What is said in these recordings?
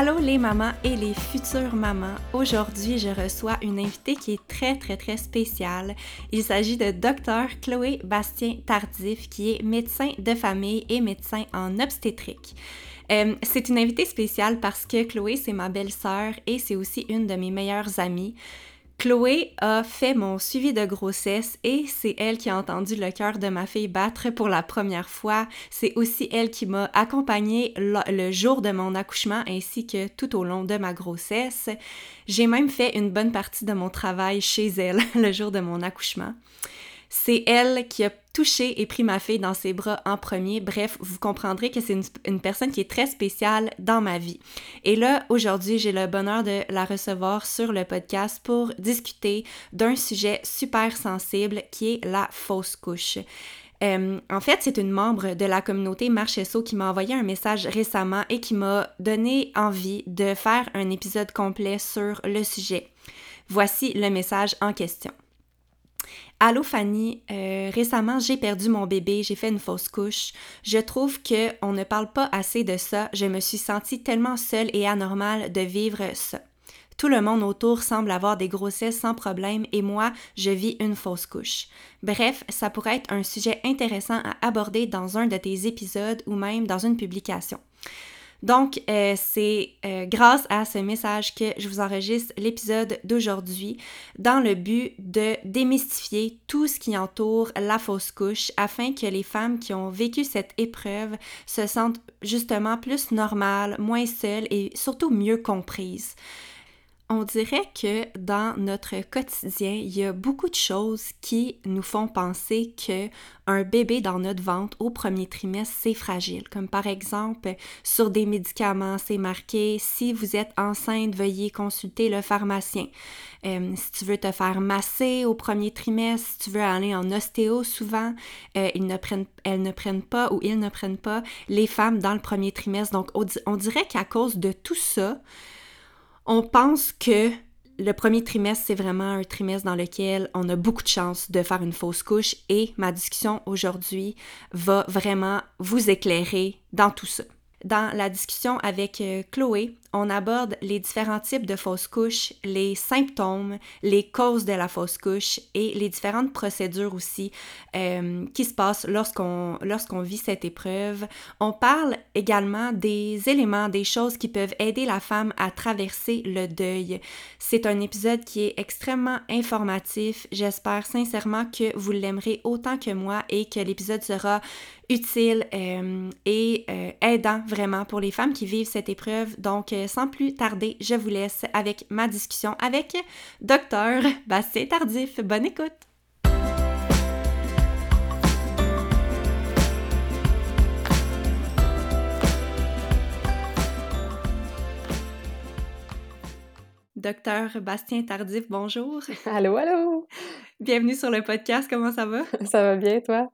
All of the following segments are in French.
Allô les mamans et les futures mamans. Aujourd'hui, je reçois une invitée qui est très très très spéciale. Il s'agit de Dr Chloé Bastien Tardif qui est médecin de famille et médecin en obstétrique. Euh, c'est une invitée spéciale parce que Chloé, c'est ma belle-sœur et c'est aussi une de mes meilleures amies. Chloé a fait mon suivi de grossesse et c'est elle qui a entendu le cœur de ma fille battre pour la première fois. C'est aussi elle qui m'a accompagnée le jour de mon accouchement ainsi que tout au long de ma grossesse. J'ai même fait une bonne partie de mon travail chez elle le jour de mon accouchement. C'est elle qui a touché et pris ma fille dans ses bras en premier. Bref, vous comprendrez que c'est une, personne qui est très spéciale dans ma vie. Et là, aujourd'hui, j'ai le bonheur de la recevoir sur le podcast pour discuter d'un sujet super sensible qui est la fausse couche. Euh, en fait, c'est une membre de la communauté Marchesso qui m'a envoyé un message récemment et qui m'a donné envie de faire un épisode complet sur le sujet. Voici le message en question. Allô Fanny, euh, récemment j'ai perdu mon bébé, j'ai fait une fausse couche. Je trouve que on ne parle pas assez de ça. Je me suis sentie tellement seule et anormale de vivre ça. Tout le monde autour semble avoir des grossesses sans problème et moi, je vis une fausse couche. Bref, ça pourrait être un sujet intéressant à aborder dans un de tes épisodes ou même dans une publication. Donc, euh, c'est euh, grâce à ce message que je vous enregistre l'épisode d'aujourd'hui dans le but de démystifier tout ce qui entoure la fausse couche afin que les femmes qui ont vécu cette épreuve se sentent justement plus normales, moins seules et surtout mieux comprises. On dirait que dans notre quotidien, il y a beaucoup de choses qui nous font penser que un bébé dans notre ventre au premier trimestre, c'est fragile. Comme par exemple, sur des médicaments, c'est marqué si vous êtes enceinte, veuillez consulter le pharmacien. Euh, si tu veux te faire masser au premier trimestre, si tu veux aller en ostéo, souvent, euh, elles ne prennent pas ou ils ne prennent pas les femmes dans le premier trimestre. Donc, on dirait qu'à cause de tout ça, on pense que le premier trimestre, c'est vraiment un trimestre dans lequel on a beaucoup de chances de faire une fausse couche et ma discussion aujourd'hui va vraiment vous éclairer dans tout ça. Dans la discussion avec euh, Chloé, on aborde les différents types de fausses couches, les symptômes, les causes de la fausse couche et les différentes procédures aussi euh, qui se passent lorsqu'on lorsqu'on vit cette épreuve. On parle également des éléments, des choses qui peuvent aider la femme à traverser le deuil. C'est un épisode qui est extrêmement informatif. J'espère sincèrement que vous l'aimerez autant que moi et que l'épisode sera utile euh, et euh, aidant vraiment pour les femmes qui vivent cette épreuve. Donc, sans plus tarder, je vous laisse avec ma discussion avec Docteur Bastien Tardif. Bonne écoute! Docteur Bastien Tardif, bonjour. Allô, allô? Bienvenue sur le podcast, comment ça va? Ça va bien, toi?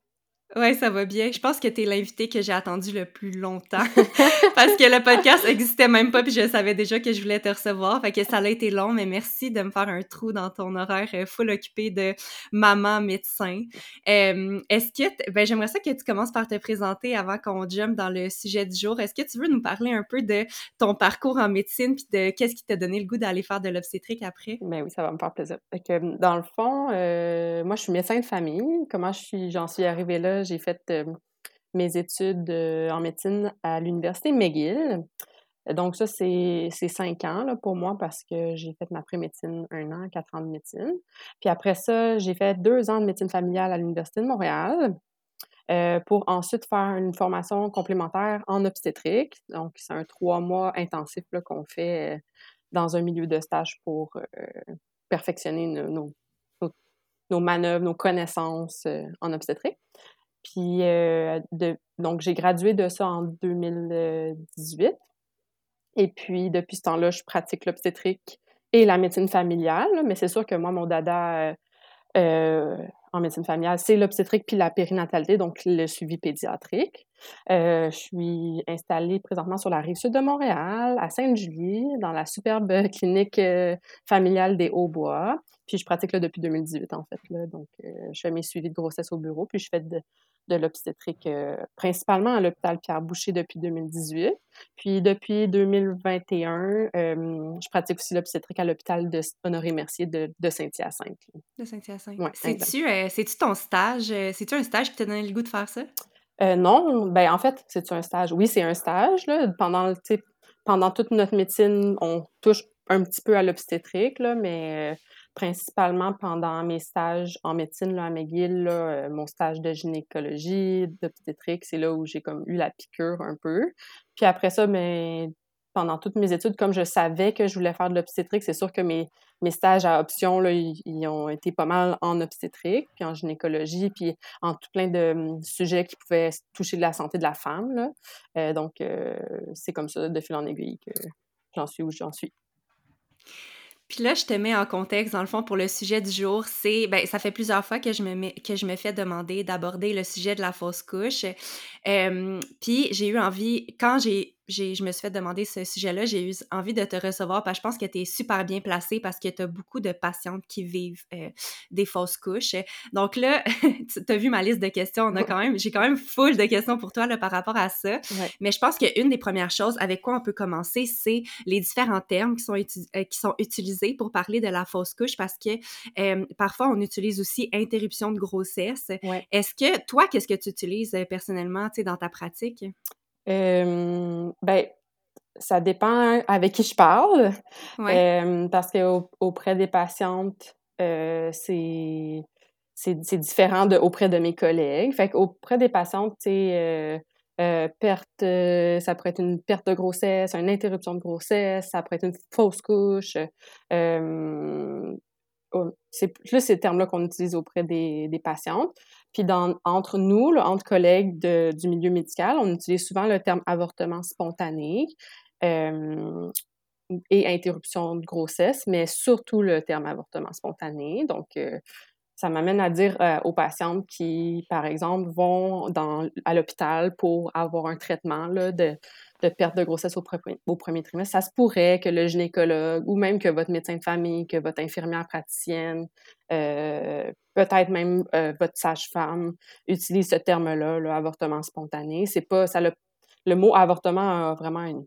Ouais, ça va bien. Je pense que tu es l'invité que j'ai attendu le plus longtemps parce que le podcast existait même pas puis je savais déjà que je voulais te recevoir. Fait que ça a été long, mais merci de me faire un trou dans ton horaire euh, full occupé de maman médecin. Est-ce que ben j'aimerais ça que tu commences par te présenter avant qu'on jump dans le sujet du jour. Est-ce que tu veux nous parler un peu de ton parcours en médecine puis de qu'est-ce qui t'a donné le goût d'aller faire de l'obstétrique après? Ben oui, ça va me faire plaisir. Que, dans le fond, euh, moi je suis médecin de famille. Comment je suis j'en suis arrivée là? J'ai fait euh, mes études euh, en médecine à l'Université McGill. Donc, ça, c'est cinq ans là, pour moi parce que j'ai fait ma pré-médecine un an, quatre ans de médecine. Puis après ça, j'ai fait deux ans de médecine familiale à l'Université de Montréal euh, pour ensuite faire une formation complémentaire en obstétrique. Donc, c'est un trois mois intensif qu'on fait dans un milieu de stage pour perfectionner nos, nos, manœuvres, nos connaissances en obstétrique. Puis, euh, donc, j'ai gradué de ça en 2018. Et puis, depuis ce temps-là, je pratique l'obstétrique et la médecine familiale. Mais c'est sûr que moi, mon dada euh, euh, en médecine familiale, c'est l'obstétrique puis la périnatalité, donc le suivi pédiatrique. je suis installée présentement sur la rive sud de Montréal, à Sainte-Julie, dans la superbe clinique familiale des Hauts-Bois. Puis je pratique là depuis 2018, en fait. Là. Donc, je fais mes suivis de grossesse au bureau, puis je fais de, de l'obstétrique, euh, principalement à l'hôpital Pierre-Boucher depuis 2018. Puis depuis 2021, euh, je pratique aussi l'obstétrique à l'hôpital de Honoré-Mercier de, Saint-Hyacinthe. De Saint-Hyacinthe. Ouais, C'est-tu euh, ton stage? C'est-tu un stage qui t'a donné le goût de faire ça? non, ben en fait, c'est un stage? Oui, c'est un stage. Là. Pendant, pendant toute notre médecine, on touche un petit peu à l'obstétrique, mais principalement pendant mes stages en médecine là, à McGill, euh, mon stage de gynécologie, d'obstétrique, c'est là où j'ai comme eu la piqûre un peu. Puis après ça, mais ben, pendant toutes mes études, comme je savais que je voulais faire de l'obstétrique, c'est sûr que mes, mes stages à option, là, ils, ont été pas mal en obstétrique, puis en gynécologie, puis en tout plein de hum, sujets qui pouvaient toucher de la santé de la femme. Euh, donc, euh, c'est comme ça, de fil en aiguille, que j'en suis où j'en suis. Là, je te mets en contexte, dans le fond, pour le sujet du jour, c'est, ben, ça fait plusieurs fois que je me, que je me fais demander d'aborder le sujet de la fausse couche. puis j'ai eu envie, quand j'ai je me suis fait demander ce sujet-là. J'ai eu envie de te recevoir parce que je pense que tu es super bien placée parce que tu as beaucoup de patientes qui vivent euh, des fausses couches. Donc là, tu as vu ma liste de questions. On a quand même, j'ai quand même full de questions pour toi là, par rapport à ça. Mais je pense qu'une des premières choses avec quoi on peut commencer, c'est les différents termes qui sont, euh, qui sont utilisés pour parler de la fausse couche parce que euh, parfois on utilise aussi interruption de grossesse. Est-ce que toi, qu'est-ce que tu utilises personnellement dans ta pratique? Euh, ben, ça dépend avec qui je parle. Euh, parce qu'auprès des patientes, euh, c'est c'est différent de auprès de mes collègues. Fait qu'auprès des patientes, c'est euh, perte, ça pourrait être une perte de grossesse, une interruption de grossesse, ça pourrait être une fausse couche. C'est plus ces termes-là qu'on utilise auprès des, des patientes. Puis dans, entre nous, entre collègues du milieu médical, on utilise souvent le terme avortement spontané euh, et interruption de grossesse, mais surtout le terme avortement spontané. Donc, euh, ça m'amène à dire euh, aux patientes qui, par exemple, vont dans, à l'hôpital pour avoir un traitement là, de, de perte de grossesse au, premier trimestre, ça se pourrait que le gynécologue ou même que votre médecin de famille, que votre infirmière praticienne, euh, peut-être même euh, votre sage-femme utilise ce terme-là, le avortement spontané. C'est pas ça le, mot avortement a vraiment une,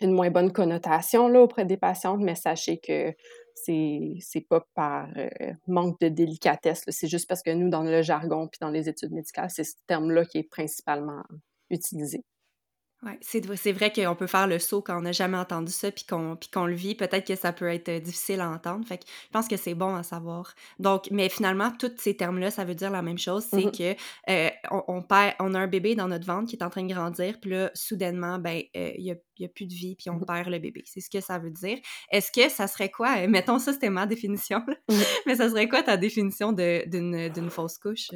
une moins bonne connotation là, auprès des patientes, mais sachez que c'est c'est pas par euh, manque de délicatesse, c'est juste parce que nous, dans le jargon puis dans les études médicales, c'est ce terme-là qui est principalement utilisé. Oui, c'est vrai qu'on peut faire le saut quand on n'a jamais entendu ça puis qu'on qu'on le vit. Peut-être que ça peut être euh, difficile à entendre. Fait que je pense que c'est bon à savoir. Donc, mais finalement, tous ces termes-là, ça veut dire la même chose. C'est mm-hmm. que euh, on, perd, on a un bébé dans notre ventre qui est en train de grandir, puis là, soudainement, ben, euh, il n'y a, plus de vie, puis on mm-hmm. perd le bébé. C'est ce que ça veut dire. Est-ce que ça serait quoi? mettons, ça, c'était ma définition, mm-hmm. mais ça serait quoi ta définition d'une fausse couche?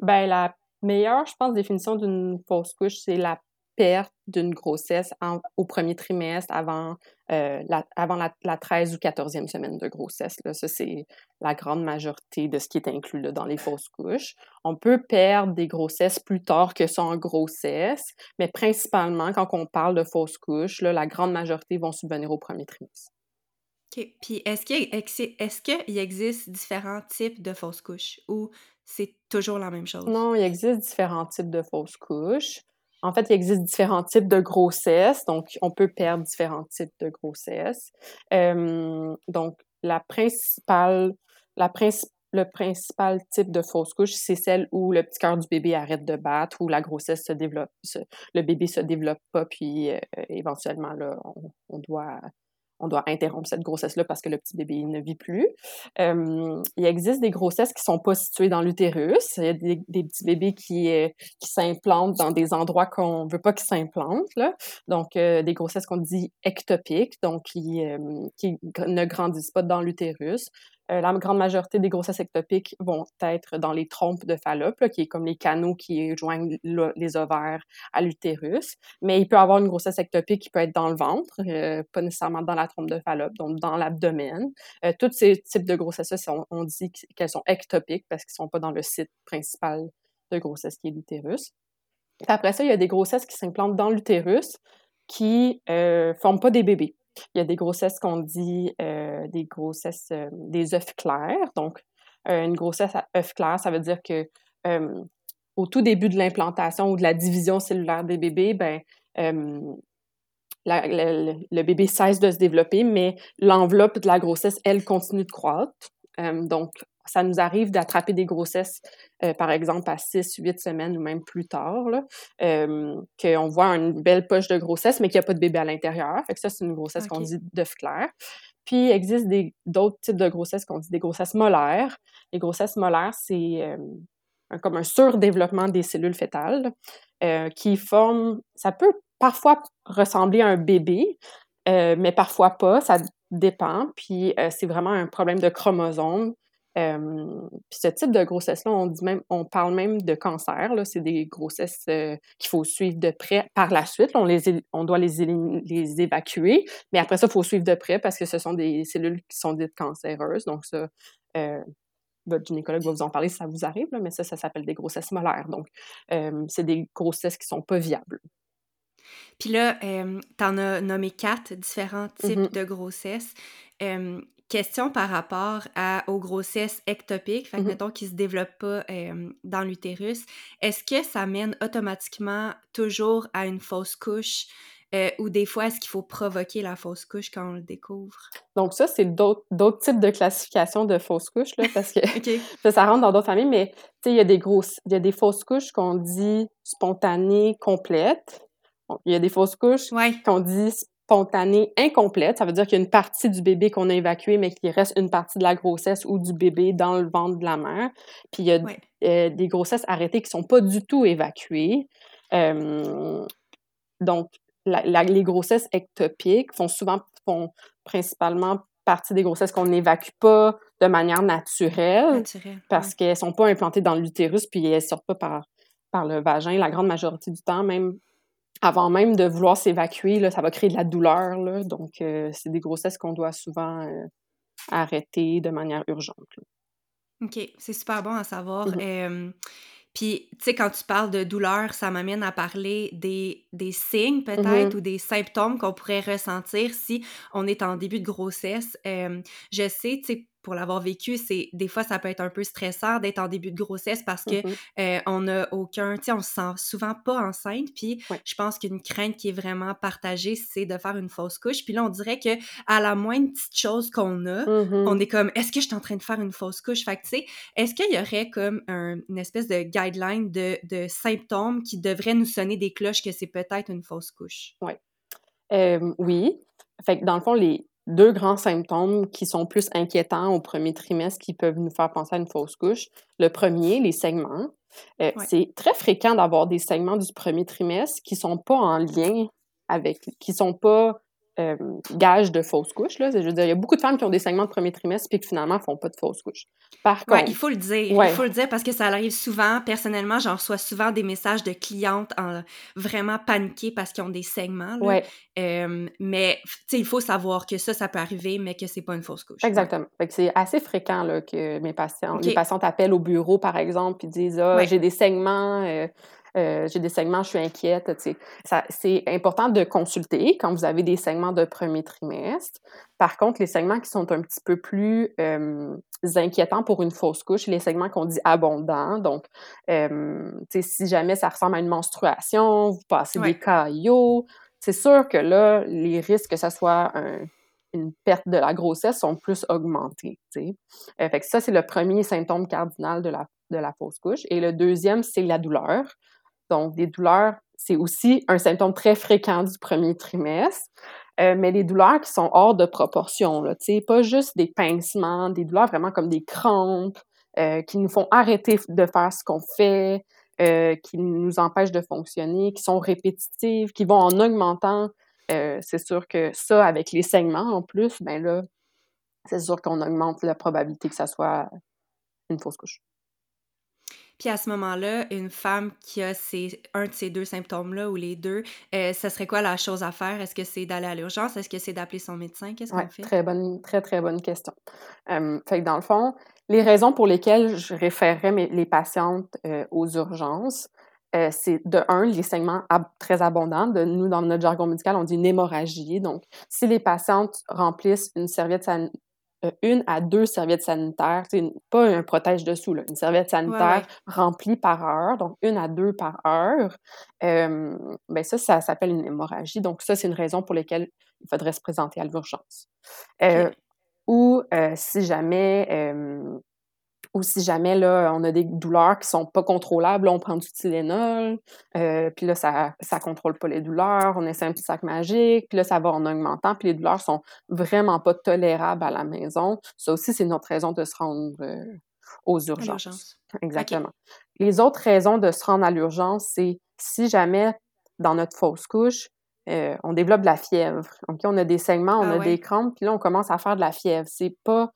Ben, la meilleure, je pense, définition d'une fausse couche, c'est la perte d'une grossesse au premier trimestre avant, euh, la, avant la, 13 ou 14e semaine de grossesse. Là. Ça, c'est la grande majorité de ce qui est inclus là, dans les fausses couches. On peut perdre des grossesses plus tard que ça en grossesse, mais principalement, quand on parle de fausses couches, là, la grande majorité vont subvenir au premier trimestre. OK. Puis est-ce qu'il est qu'il existe différents types de fausses couches ou c'est toujours la même chose? Non, il existe différents types de fausses couches. En fait, il existe différents types de grossesse, donc on peut perdre différents types de grossesse. donc, la principale, la le principal type de fausse couche, c'est celle où le petit cœur du bébé arrête de battre, où la grossesse se développe, le bébé se développe pas, puis euh, éventuellement, là, on, doit on doit interrompre cette grossesse-là parce que le petit bébé ne vit plus. il existe des grossesses qui sont pas situées dans l'utérus. Il y a des, petits bébés qui, euh, qui s'implantent dans des endroits qu'on veut pas qu'ils s'implantent. Donc, euh, des grossesses qu'on dit ectopiques, donc qui ne grandissent pas dans l'utérus. Euh, la grande majorité des grossesses ectopiques vont être dans les trompes de Fallope, qui est comme les canaux qui joignent les ovaires à l'utérus. Mais il peut avoir une grossesse ectopique qui peut être dans le ventre, euh, pas nécessairement dans la trompe de Fallope, donc dans l'abdomen. Euh, tous ces types de grossesses on, on dit qu'elles sont ectopiques parce qu'ils ne sont pas dans le site principal de grossesse qui est l'utérus. Après ça, il y a des grossesses qui s'implantent dans l'utérus qui ne forment pas des bébés. Il y a des grossesses qu'on dit euh, des grossesses, euh, des œufs clairs. Donc, euh, une grossesse à œufs clairs, ça veut dire que au tout début de l'implantation ou de la division cellulaire des bébés, ben, le, bébé cesse de se développer, mais l'enveloppe de la grossesse, elle, continue de croître. donc, ça nous arrive d'attraper des grossesses, euh, par exemple, à 6, 8 semaines ou même plus tard, euh, qu'on voit une belle poche de grossesse, mais qu'il n'y a pas de bébé à l'intérieur. Fait que ça, c'est une grossesse qu'on dit d'œuf clair. Puis, il existe d'autres types de grossesses qu'on dit des grossesses molaires. Les grossesses molaires, c'est euh, comme un surdéveloppement des cellules fétales qui forment, ça peut parfois ressembler à un bébé, mais parfois pas, ça dépend. Puis, c'est vraiment un problème de puis ce type de grossesse-là, on dit même, on parle même de cancer. C'est des grossesses euh, qu'il faut suivre de près par la suite. on, les, on doit les, les évacuer, mais après ça, il faut suivre de près parce que ce sont des cellules qui sont dites cancéreuses. Donc ça, euh, votre gynécologue va vous en parler si ça vous arrive, mais ça, ça s'appelle des grossesses molaires. Donc, c'est des grossesses qui sont pas viables. Puis là, tu en as nommé quatre différents types mmh de grossesses question par rapport à, aux grossesses ectopiques, fait que, mmh mettons, qui se développent pas dans l'utérus, est-ce que ça mène automatiquement toujours à une fausse couche euh, ou des fois, est-ce qu'il faut provoquer la fausse couche quand on le découvre? Donc ça, c'est d'autres types de classification de fausses couches, là, parce que ça, rentre dans d'autres familles, mais il y a des grosses, il y a des fausses couches qu'on dit spontanées, complètes. Il y a des fausses couches qu'on dit spontanée incomplète. Ça veut dire qu'il y a une partie du bébé qu'on a évacué, mais qu'il reste une partie de la grossesse ou du bébé dans le ventre de la mère. Puis il y a euh, des grossesses arrêtées qui ne sont pas du tout évacuées. donc, les grossesses ectopiques font souvent, font principalement partie des grossesses qu'on n'évacue pas de manière naturelle, parce qu'elles ne sont pas implantées dans l'utérus, puis elles ne sortent pas par, par le vagin la grande majorité du temps, même avant même de vouloir s'évacuer, ça va créer de la douleur. Là, donc, euh, c'est des grossesses qu'on doit souvent euh, arrêter de manière urgente. OK, c'est super bon à savoir. Mmh puis, tu sais, quand tu parles de douleur, ça m'amène à parler des, des signes peut-être mmh ou des symptômes qu'on pourrait ressentir si on est en début de grossesse. je sais, tu sais, pour l'avoir vécu, c'est des fois ça peut être un peu stressant d'être en début de grossesse parce que mmh euh, on n'a aucun, tu sais, on se sent souvent pas enceinte. Puis je pense qu'une crainte qui est vraiment partagée, c'est de faire une fausse couche. Puis là, on dirait que à la moindre petite chose qu'on a, mmh on est comme, est-ce que je suis en train de faire une fausse couche? Fait que tu sais, est-ce qu'il y aurait comme une espèce de guideline de, de, symptômes qui devraient nous sonner des cloches que c'est peut-être une fausse couche? Oui. oui. Fait que dans le fond, les, deux grands symptômes qui sont plus inquiétants au premier trimestre qui peuvent nous faire penser à une fausse couche. Le premier, les saignements. Euh, c'est très fréquent d'avoir des saignements du premier trimestre qui sont pas en lien avec, qui sont pas euh, gage de fausse couche. Là. Je veux dire, il y a beaucoup de femmes qui ont des saignements de premier trimestre puis qui finalement font pas de fausse couche. Par Ouais, contre, il faut le dire. Ouais. Il faut le dire parce que ça arrive souvent. Personnellement, j'en reçois souvent des messages de clientes en vraiment paniquées parce qu'ils ont des saignements. là. ouais, Euh, mais il faut savoir que ça, ça peut arriver, mais que c'est pas une fausse couche. Exactement. C'est assez fréquent là, que mes patients, les patientes appellent au bureau, par exemple, puis disent Ah, j'ai des saignements, euh, euh, j'ai des saignements, je suis inquiète. C'est important de consulter quand vous avez des saignements de premier trimestre. Par contre, les saignements qui sont un petit peu plus euh, inquiétants pour une fausse couche, les saignements qu'on dit abondants. Donc, euh, si jamais ça ressemble à une menstruation, vous passez Ouais. des caillots, c'est sûr que là, les risques que ça soit un- une perte de la grossesse sont plus augmentés. Euh, fait que ça, c'est le premier symptôme cardinal de la, de la fausse couche. Et le deuxième, c'est la douleur. Donc, des douleurs, c'est aussi un symptôme très fréquent du premier trimestre, euh, mais les douleurs qui sont hors de proportion, là, pas juste des pincements, des douleurs vraiment comme des crampes, euh, qui nous font arrêter de faire ce qu'on fait, euh, qui nous empêchent de fonctionner, qui sont répétitives, qui vont en augmentant. C'est sûr que ça, avec les saignements en plus, ben là, c'est sûr qu'on augmente la probabilité que ça soit une fausse couche. Puis à ce moment-là, une femme qui a ces, un de ces deux symptômes-là ou les deux, euh, ça serait quoi la chose à faire? Est-ce que c'est d'aller à l'urgence? Est-ce que c'est d'appeler son médecin? Qu'est-ce Ouais, qu'on fait? très bonne, très, très bonne question. Euh, fait que dans le fond, les raisons pour lesquelles je référerais mes- les patientes euh, aux urgences, euh, c'est de un, les saignements ab- très abondants. De, nous, dans notre jargon médical, on dit une hémorragie. Donc, si les patientes remplissent une serviette san- une à deux serviettes sanitaires, c'est pas un protège-dessous, là, une serviette sanitaire ouais. remplie par heure, donc une à deux par heure, euh, ben ça, ça s'appelle une hémorragie. Donc, ça, c'est une raison pour laquelle il faudrait se présenter à l'urgence. Euh, ou euh, si jamais euh, ou si jamais là, on a des douleurs qui sont pas contrôlables, là, on prend du Tylenol, euh, puis là, ça ça contrôle pas les douleurs, on essaie un petit sac magique, puis là, ça va en augmentant, puis les douleurs sont vraiment pas tolérables à la maison. Ça aussi, c'est notre raison de se rendre euh, aux urgences. Exactement. Les autres raisons de se rendre à l'urgence, c'est si jamais dans notre fausse couche, euh, on développe de la fièvre. On a des saignements, on Ah a ouais? des crampes, puis là, on commence à faire de la fièvre. C'est pas.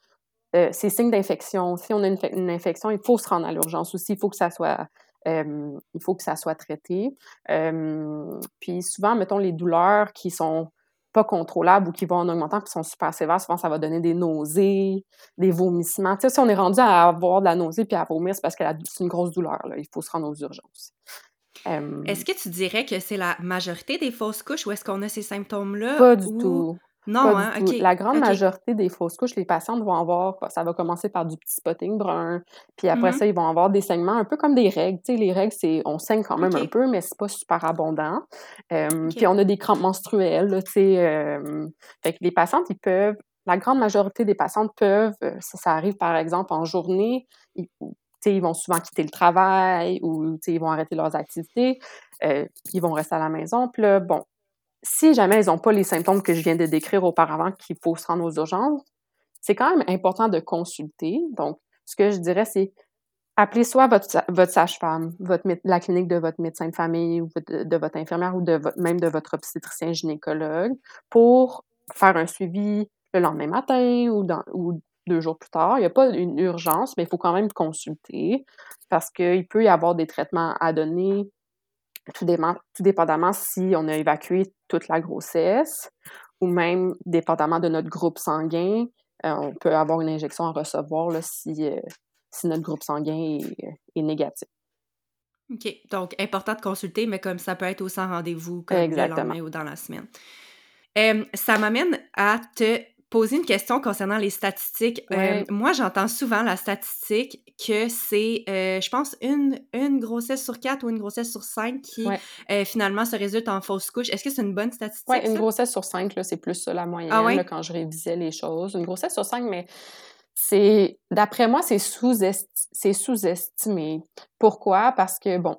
Euh, c'est signe d'infection. Si on a une, fe- une infection, il faut se rendre à l'urgence aussi. Il faut que ça soit. euh, il faut que ça soit traité. Euh, puis souvent, mettons, les douleurs qui sont pas contrôlables ou qui vont en augmentant, qui sont super sévères, souvent, ça va donner des nausées, des vomissements. Tu sais, si on est rendu à avoir de la nausée puis à vomir, c'est parce que c'est une grosse douleur. Là. Il faut se rendre aux urgences. Euh, Est-ce que tu dirais que c'est la majorité des fausses couches ou est-ce qu'on a ces symptômes-là? pas du ou- tout. Non, hein? La grande majorité des fausses couches, les patientes vont avoir, ça va commencer par du petit spotting brun, puis après Mhm. ça, ils vont avoir des saignements un peu comme des règles. Tu sais, les règles, c'est, on saigne quand même un peu, mais c'est pas super abondant. Euh. Puis on a des crampes menstruelles, là, tu sais. euh, fait que les patientes, ils peuvent, la grande majorité des patientes peuvent, euh, ça, ça arrive par exemple en journée, ils, tu sais, ils vont souvent quitter le travail ou tu sais, ils vont arrêter leurs activités, euh, ils vont rester à la maison. Puis là, bon, si jamais ils n'ont pas les symptômes que je viens de décrire auparavant, qu'il faut se rendre aux urgences, c'est quand même important de consulter. Donc, ce que je dirais, c'est appelez soit votre, sa- votre sage-femme, la clinique de votre médecin de famille ou de votre infirmière ou de même de votre obstétricien gynécologue pour faire un suivi le lendemain matin ou deux jours plus tard. Il n'y a pas une urgence, mais il faut quand même consulter parce qu'il peut y avoir des traitements à donner tout, dépendamment si on a évacué toute la grossesse ou même dépendamment de notre groupe sanguin, euh, on peut avoir une injection à recevoir là, si, euh, si notre groupe sanguin est, est négatif. OK. Donc, important de consulter, mais comme ça peut être au sans rendez-vous, comme le Exactement. lendemain ou dans la semaine. Euh, ça m'amène à te poser une question concernant les statistiques. Euh, moi, j'entends souvent la statistique que c'est, euh, je pense, une, une grossesse sur quatre ou une grossesse sur cinq qui Ouais. euh, finalement se résulte en fausse couche. Est-ce que c'est une bonne statistique? Oui, une grossesse sur cinq, là, c'est plus ça la moyenne Ah ouais? là, quand je révisais les choses. Une grossesse sur cinq, mais c'est d'après moi, c'est sous-estimé. Pourquoi? Parce que, bon,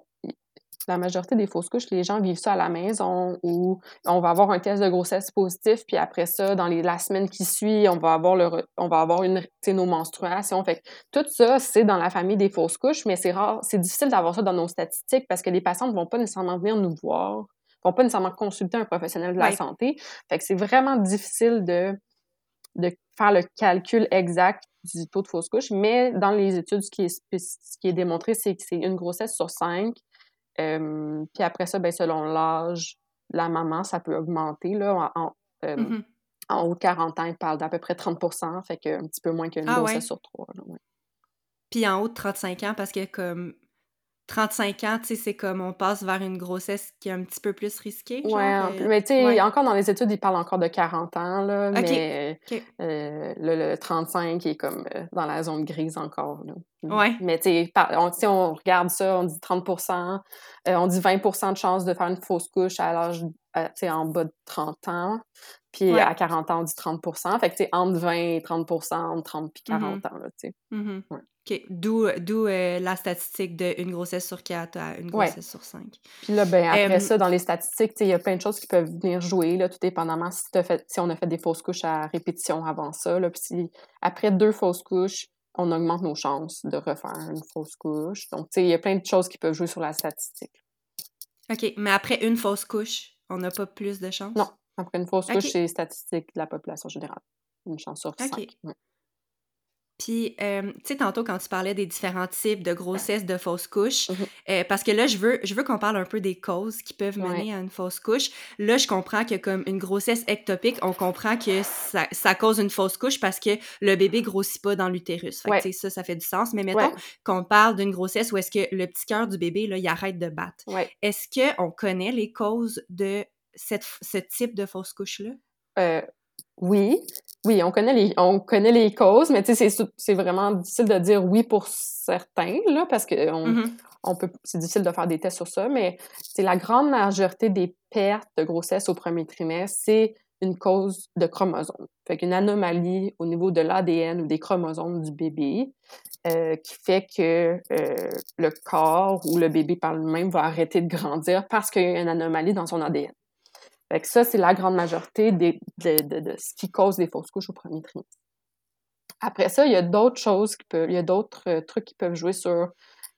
la majorité des fausses couches, les gens vivent ça à la maison ou on va avoir un test de grossesse positif, puis après ça, dans les, la semaine qui suit, on va avoir, le, on va avoir une, nos menstruations. Fait que tout ça, c'est dans la famille des fausses couches, mais c'est rare, c'est difficile d'avoir ça dans nos statistiques parce que les patients ne vont pas nécessairement venir nous voir n'ont pas nécessairement consulté un professionnel de la santé. Fait que c'est vraiment difficile de, de faire le calcul exact du taux de fausse couche, mais dans les études, ce qui est, ce qui est démontré, c'est que c'est une grossesse sur cinq. Euh, puis après ça, ben, selon l'âge la maman, ça peut augmenter. Là, en, euh, mm-hmm. en haut de 40 ans, il parle d'à peu près 30% fait qu'un petit peu moins qu'une ah grossesse sur trois. Puis en haut de 35 ans, parce que comme 35 ans, tu sais, c'est comme on passe vers une grossesse qui est un petit peu plus risquée. Oui, euh, mais tu sais, encore dans les études, ils parlent encore de 40 ans, là, mais euh, le, 35 est comme euh, dans la zone grise encore. Là. Ouais. Mais tu sais, si on regarde ça, on dit 30 on dit 20 de chance de faire une fausse couche à l'âge, tu sais, en bas de 30 ans. Puis à 40 ans, on dit 30% Fait que, tu sais, entre 20 et 30 entre 30 et 40 ans, là, tu sais. Mm-hmm. D'où, euh, la statistique d'une grossesse sur 4 à une grossesse sur 5. Puis là, ben, après ça, dans les statistiques, il y a plein de choses qui peuvent venir jouer, là, tout dépendamment si, fait, si on a fait des fausses couches à répétition avant ça. Là, puis si, après deux fausses couches, on augmente nos chances de refaire une fausse couche. Donc, tu sais, il y a plein de choses qui peuvent jouer sur la statistique. OK. Mais après une fausse couche, on n'a pas plus de chances? Non. Après une fausse couche, c'est statistique de la population générale. Une chance sur 5. Puis, euh, tu sais, tantôt, quand tu parlais des différents types de grossesse, de fausses couches, mmh euh, parce que là, je veux, je veux qu'on parle un peu des causes qui peuvent mener à une fausse couche. Là, je comprends que comme une grossesse ectopique, on comprend que ça, ça cause une fausse couche parce que le bébé grossit pas dans l'utérus. Fait que, ça, ça fait du sens. Mais mettons qu'on parle d'une grossesse où est-ce que le petit cœur du bébé, là, il arrête de battre. Est-ce qu'on connaît les causes de cette, ce type de fausse couche-là? Euh, oui, oui, on connaît les, on connaît les causes, mais c'est vraiment difficile de dire oui pour certains, là, parce que on, mm-hmm. on peut, c'est difficile de faire des tests sur ça, mais c'est la grande majorité des pertes de grossesse au premier trimestre, c'est une cause de chromosomes. Fait qu'une anomalie au niveau de l'ADN ou des chromosomes du bébé euh, qui fait que euh, le corps ou le bébé par lui-même va arrêter de grandir parce qu'il y a une anomalie dans son ADN. Fait que ça, c'est la grande majorité de, ce qui cause des fausses couches au premier trimestre. Après ça, il y a d'autres choses qui peuvent, il y a d'autres euh, trucs qui peuvent jouer sur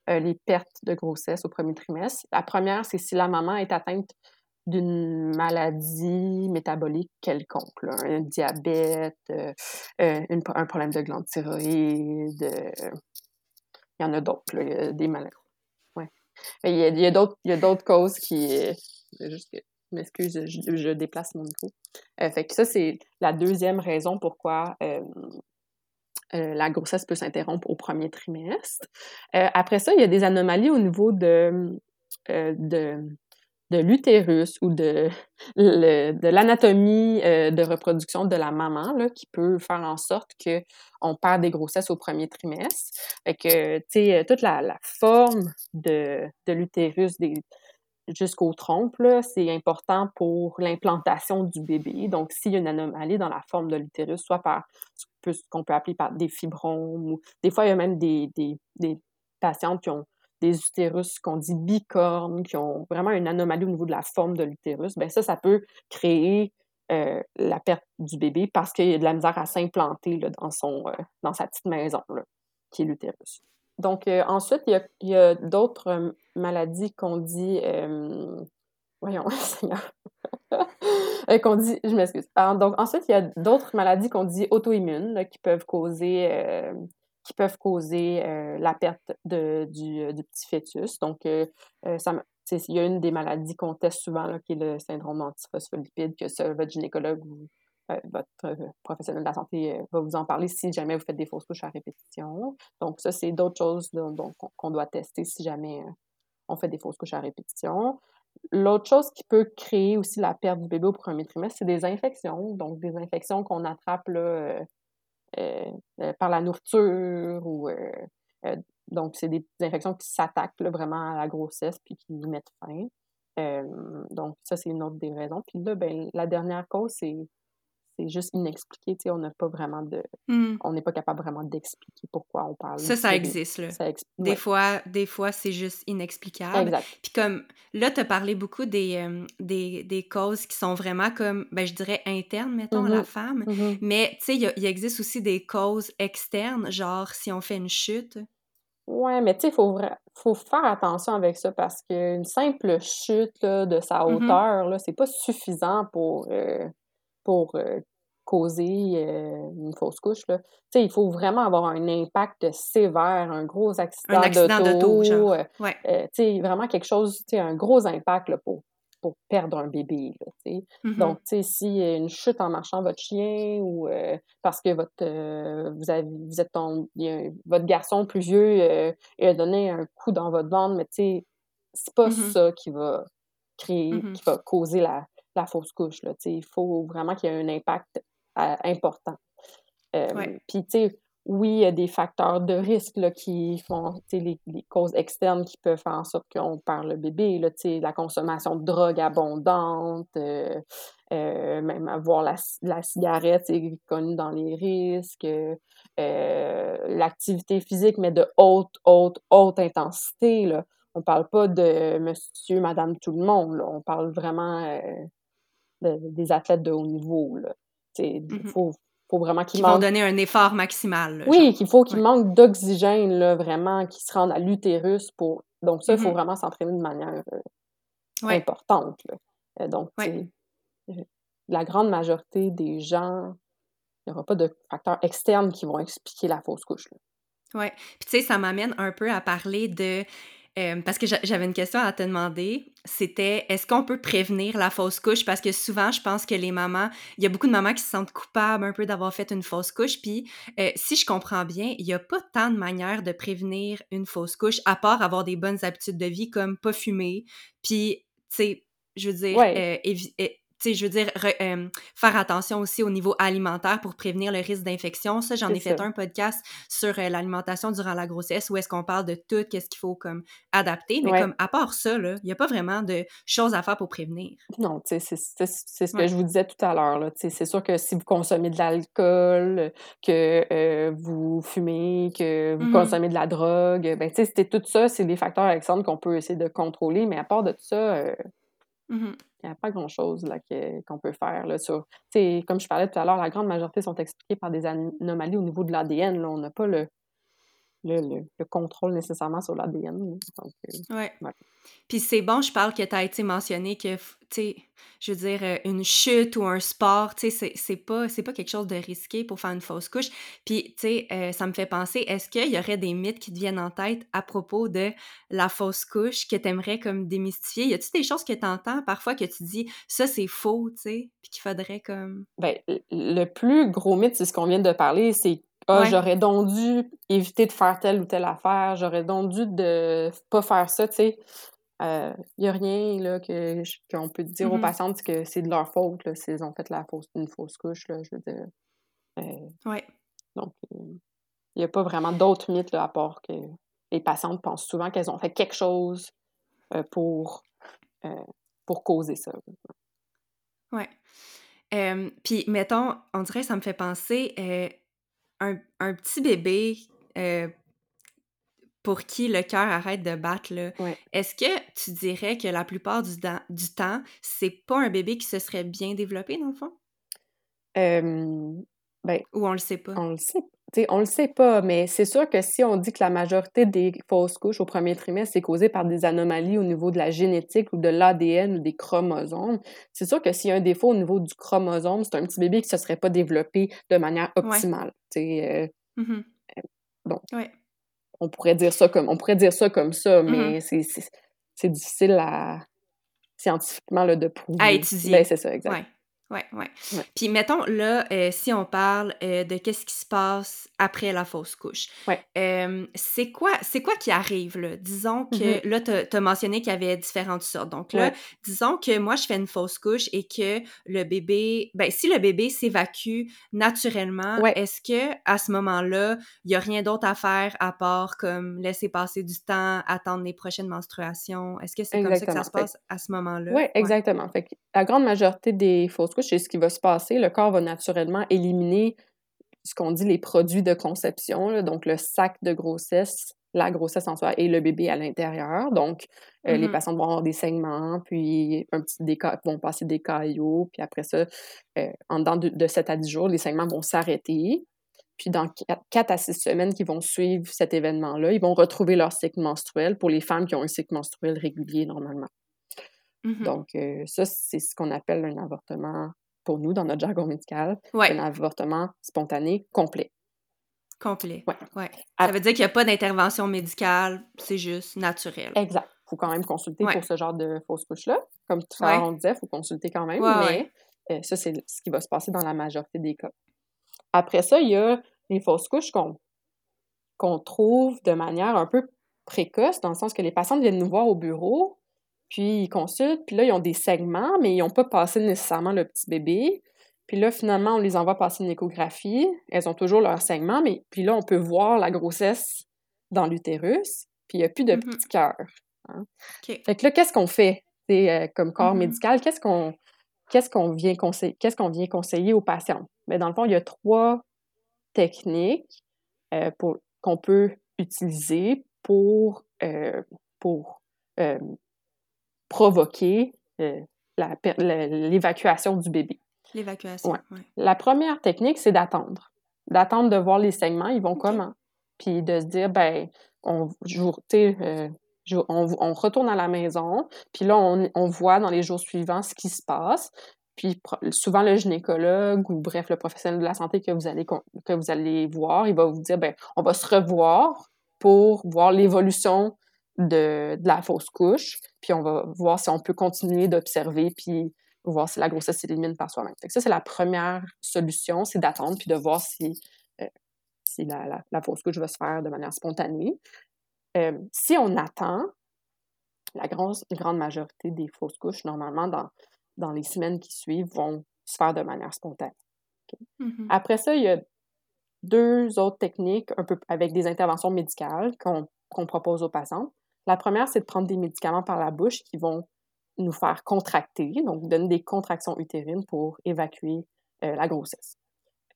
euh, les pertes de grossesse au premier trimestre. La première, c'est si la maman est atteinte d'une maladie métabolique quelconque, un diabète, euh, un problème de glande thyroïde. il y en a d'autres, il y a des maladies. Il y a, a d'autres causes qui. Juste que m'excuse, je, déplace mon micro. Euh, fait que ça, c'est la deuxième raison pourquoi euh, euh, la grossesse peut s'interrompre au premier trimestre. après ça, il y a des anomalies au niveau de, l'utérus ou de, l'anatomie de reproduction de la maman qui peut faire en sorte qu'on perd des grossesses au premier trimestre. Fait que, tu toute la, la, forme de, de l'utérus, des jusqu'au trompe, c'est important pour l'implantation du bébé. Donc, s'il y a une anomalie dans la forme de l'utérus, soit par ce qu'on peut appeler par des fibromes, ou des fois, il y a même des, des, des patientes qui ont des utérus qu'on dit bicornes, qui ont vraiment une anomalie au niveau de la forme de l'utérus, ben ça, ça peut créer euh, la perte du bébé parce qu'il y a de la misère à s'implanter euh, dans sa petite maison, qui est l'utérus. Donc, euh, ensuite, il y a, d'autres euh, maladies qu'on dit. Euh, voyons, Seigneur. qu'on dit. Je m'excuse. donc, ensuite, il y a d'autres maladies qu'on dit auto-immunes qui peuvent causer. qui peuvent causer la perte de, du, du, petit fœtus. Donc, ça, il y a une des maladies qu'on teste souvent, qui est le syndrome antiphospholipide, que ça, votre gynécologue ou euh, votre euh, professionnel de la santé euh, va vous en parler si jamais vous faites des fausses couches à répétition. Donc, ça, c'est d'autres choses qu'on doit tester si jamais on fait des fausses couches à répétition. L'autre chose qui peut créer aussi la perte du bébé au premier trimestre, c'est des infections. Donc, des infections qu'on attrape par la nourriture ou. donc, c'est des, infections qui s'attaquent vraiment à la grossesse puis qui y mettent fin. donc, ça, c'est une autre des raisons. Puis là, ben, la dernière cause, c'est c'est juste inexpliqué, tu sais, on n'a pas vraiment de... Mmh. On n'est pas capable vraiment d'expliquer pourquoi on parle. Ça, ça existe, là. des, fois, des fois, c'est juste inexplicable. Exact. Puis comme, là, tu as parlé beaucoup des, des, des, causes qui sont vraiment comme, ben, je dirais internes, mettons, à la mmh femme. Mmh mais, tu sais, il, existe aussi des causes externes, genre si on fait une chute, Ouais, mais tu sais, il faut, faut faire attention avec ça parce qu'une simple chute de sa Mmh hauteur, là, c'est pas suffisant pour, euh, pour euh, causer euh, une fausse couche. Là. Il faut vraiment avoir un impact sévère, un gros accident, Un accident d'auto, euh, Ouais. euh, vraiment quelque chose, un gros impact là, pour, pour perdre un bébé. Là, tu sais. Mhm. Donc, si une chute en marchant votre chien ou euh, parce que votre vous avez vous êtes ton, un- votre garçon plus vieux il a donné un coup dans votre ventre, mais c'est pas Mhm. ça qui va créer, Mhm. qui va causer la, la fausse couche. Là, il faut vraiment qu'il y ait un impact euh, important. Euh. Puis, tu sais, oui, il y a des facteurs de risque là, qui font, les, les causes externes qui peuvent faire en sorte qu'on perd le bébé, là, la consommation de drogue abondante, euh, euh, même avoir la, la cigarette, c'est connu dans les risques, euh, l'activité physique, mais de haute, haute, haute intensité, là. On parle pas de monsieur, madame, tout le monde, là. On parle vraiment de- des athlètes de haut niveau, Il Mhm. faut, faut vraiment qu'ils Qui vont manquent donner un effort maximal. là, oui, qu'il faut qu'il Ouais. manque d'oxygène, là, vraiment, qui se rende à l'utérus pour. Donc, ça, il faut Mhm. vraiment s'entraîner de manière euh, Ouais. importante. là. Euh, donc, Ouais. euh, la grande majorité des gens, il n'y aura pas de facteurs externes qui vont expliquer la fausse couche. Ouais. Puis tu sais, ça m'amène un peu à parler de. Euh, parce que j'a- j'avais une question à te demander. C'était est-ce qu'on peut prévenir la fausse couche? Parce que souvent, je pense que les mamans, il y a beaucoup de mamans qui se sentent coupables un peu d'avoir fait une fausse couche. Puis euh, si je comprends bien, il n'y a pas tant de manières de prévenir une fausse couche, à part avoir des bonnes habitudes de vie comme pas fumer. Puis, tu sais, je veux dire, Ouais. euh, sais, je veux dire, re- euh, faire attention aussi au niveau alimentaire pour prévenir le risque d'infection. Ça, j'en ai fait ça. un podcast sur euh, l'alimentation durant la grossesse où est-ce qu'on parle de tout, qu'est-ce qu'il faut comme adapter. Mais Ouais. comme à part ça, il n'y a pas vraiment de choses à faire pour prévenir. Non, tu sais, c'est ce que Ouais. je vous disais tout à l'heure. C'est sûr que si vous consommez de l'alcool, que euh, vous fumez, que vous Mhm. consommez de la drogue, ben, tu sais, c'était tout ça, c'est des facteurs externes qu'on peut essayer de contrôler, mais à part de tout ça, Mhm. Il n'y a pas grand-chose qu'on peut faire. Là, sur, comme je parlais tout à l'heure, la grande majorité sont expliquées par des anomalies au niveau de l'ADN. On n'a pas le, le, le- le contrôle nécessairement sur l'ADN. euh, Ouais. Ouais. Puis c'est bon, je parle que tu as été mentionné que, tu sais, je veux dire, euh, une chute ou un sport, tu sais, c'est- c'est pas, c'est pas quelque chose de risqué pour faire une fausse couche. Puis, tu sais, euh, ça me fait penser, est-ce qu'il y aurait des mythes qui te viennent en tête à propos de la fausse couche que tu aimerais comme démystifier? Y a-tu des choses que tu entends parfois que tu dis, ça c'est faux, tu sais, puis qu'il faudrait comme... ben, le plus gros mythe, c'est ce qu'on vient de parler, c'est ah, Ouais. j'aurais donc dû éviter de faire telle ou telle affaire, j'aurais donc dû de pas faire ça, tu sais. Il n'y a rien là, que, qu'on peut dire aux Mhm. patientes que c'est de leur faute là, s'ils ont fait la fausse, une fausse couche. Là, je veux dire. Euh, Ouais. donc, il n'y a pas vraiment d'autres mythes là, à part que les patientes pensent souvent qu'elles ont fait quelque chose euh, pour, euh, pour causer ça. Ouais. Euh, puis, mettons, on dirait, ça me fait penser, euh, un, un petit bébé euh, pour qui le cœur arrête de battre, Ouais. est-ce que tu dirais que la plupart du, du temps, c'est pas un bébé qui se serait bien développé, dans le fond? Euh, ben, Ou on le sait pas? On le sait. on le sait pas, mais c'est sûr que si on dit que la majorité des fausses couches au premier trimestre c'est causé par des anomalies au niveau de la génétique ou de l'ADN ou des chromosomes, c'est sûr que s'il y a un défaut au niveau du chromosome, c'est un petit bébé qui ne se serait pas développé de manière Ouais. optimale. euh, Mhm. bon. Ouais. on pourrait dire ça comme on pourrait dire ça comme ça, mais c'est- c'est c'est difficile à scientifiquement là, de prouver. À étudier. Ben, c'est ça, exact. Ouais. Ouais, ouais. Ouais. Puis mettons, là, euh, si on parle euh, de qu'est-ce qui se passe après la fausse couche, Ouais. euh, c'est quoi, c'est quoi qui arrive, là? Disons que, Mhm. là, tu as mentionné qu'il y avait différentes sortes. Donc là, Ouais. disons que moi, je fais une fausse couche et que le bébé, ben, si le bébé s'évacue naturellement, est-ce que à ce moment-là, il n'y a rien d'autre à faire à part comme laisser passer du temps, attendre les prochaines menstruations? Est-ce que c'est comme ça que ça se passe à ce moment-là? Oui, exactement. Fait que la grande majorité des fausses couches, c'est ce qui va se passer. Le corps va naturellement éliminer ce qu'on dit les produits de conception, là, donc le sac de grossesse, la grossesse en soi et le bébé à l'intérieur. Donc, euh, les Mhm. patientes vont avoir des saignements, puis un petit déca- vont passer des caillots, puis après ça, euh, en dedans de, de 7 à 10 jours, les saignements vont s'arrêter. Puis dans quatre à six semaines qui vont suivre cet événement-là, ils vont retrouver leur cycle menstruel pour les femmes qui ont un cycle menstruel régulier normalement. Mhm. Donc, euh, ça, c'est ce qu'on appelle un avortement, pour nous, dans notre jargon médical, Ouais. un avortement spontané complet. Complet. Ouais. Ouais. Ça veut dire qu'il n'y a pas d'intervention médicale, c'est juste naturel. Exact. Il faut quand même consulter Ouais. pour ce genre de fausse couche-là. Comme tout à l'heure, on disait, il faut consulter quand même, mais euh, ça, c'est ce qui va se passer dans la majorité des cas. Après ça, il y a les fausses couches qu'on qu'on trouve de manière un peu précoce, dans le sens que les patientes viennent nous voir au bureau, puis ils consultent, puis là, ils ont des segments, mais ils n'ont pas passé nécessairement le petit bébé. Puis là, finalement, on les envoie passer une échographie. Elles ont toujours leur segment, mais puis là, on peut voir la grossesse dans l'utérus, puis il n'y a plus de Mhm. petit cœur. OK. Fait que là, qu'est-ce qu'on fait euh, comme corps Mhm. médical? Qu'est-ce qu'on qu'est-ce qu'on vient, conseiller, qu'est-ce qu'on vient conseiller aux patients? Mais dans le fond, il y a trois techniques euh, qu'on peut utiliser pour, euh, pour euh, provoquer euh, l'évacuation du bébé. L'évacuation. Ouais. ouais. La première technique, c'est d'attendre. D'attendre de voir les segments, ils vont comment? Puis de se dire, ben, on, jour, euh, jour- on, on retourne à la maison, puis là, on, on voit dans les jours suivants ce qui se passe. Puis souvent, le gynécologue ou bref, le professionnel de la santé que vous allez, que vous allez voir, il va vous dire, ben, on va se revoir pour voir l'évolution de, de la fausse couche, puis on va voir si on peut continuer d'observer, puis voir si la grossesse s'élimine par soi-même. Ça, c'est la première solution, c'est d'attendre puis de voir si, euh, si la, la- la fausse couche va se faire de manière spontanée. Euh, si on attend, la grosse, grande majorité des fausses couches, normalement, dans, dans les semaines qui suivent, vont se faire de manière spontanée. Mhm. Après ça, il y a deux autres techniques un peu avec des interventions médicales qu'on qu'on propose aux patients. La première, c'est de prendre des médicaments par la bouche qui vont nous faire contracter, donc donner des contractions utérines pour évacuer euh, la grossesse.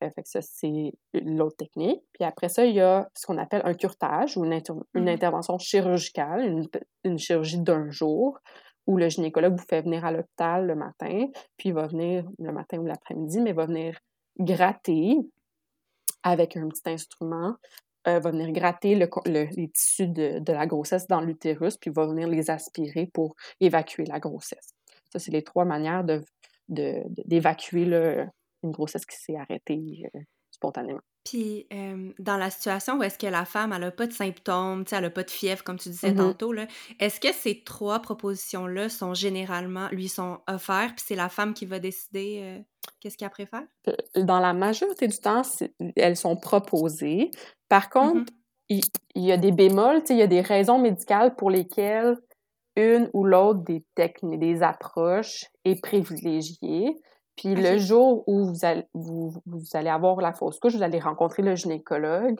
Euh, fait que ça, c'est l'autre technique. Puis après ça, il y a ce qu'on appelle un curtage ou une, inter- une Mhm. intervention chirurgicale, une, une chirurgie d'un jour, où le gynécologue vous fait venir à l'hôpital le matin, puis il va venir le matin ou l'après-midi, mais il va venir gratter avec un petit instrument, euh, va venir gratter le co- le- les tissus de, de la grossesse dans l'utérus, puis va venir les aspirer pour évacuer la grossesse. Ça, c'est les trois manières de, de- de- d'évacuer une grossesse qui s'est arrêtée euh, spontanément. Puis, euh, dans la situation où est-ce que la femme, elle n'a pas de symptômes, elle n'a pas de fièvre, comme tu disais Mhm. tantôt, là, est-ce que ces trois propositions-là sont généralement, lui sont offertes, puis c'est la femme qui va décider qu'est-ce qu'elle préfère? Dans la majorité du temps, elles sont proposées. Par contre, Mhm. il, il y a des bémols, il y a des raisons médicales pour lesquelles une ou l'autre des techniques, des approches est privilégiée. Puis le jour où vous allez, vous, vous allez avoir la fausse couche, vous allez rencontrer le gynécologue.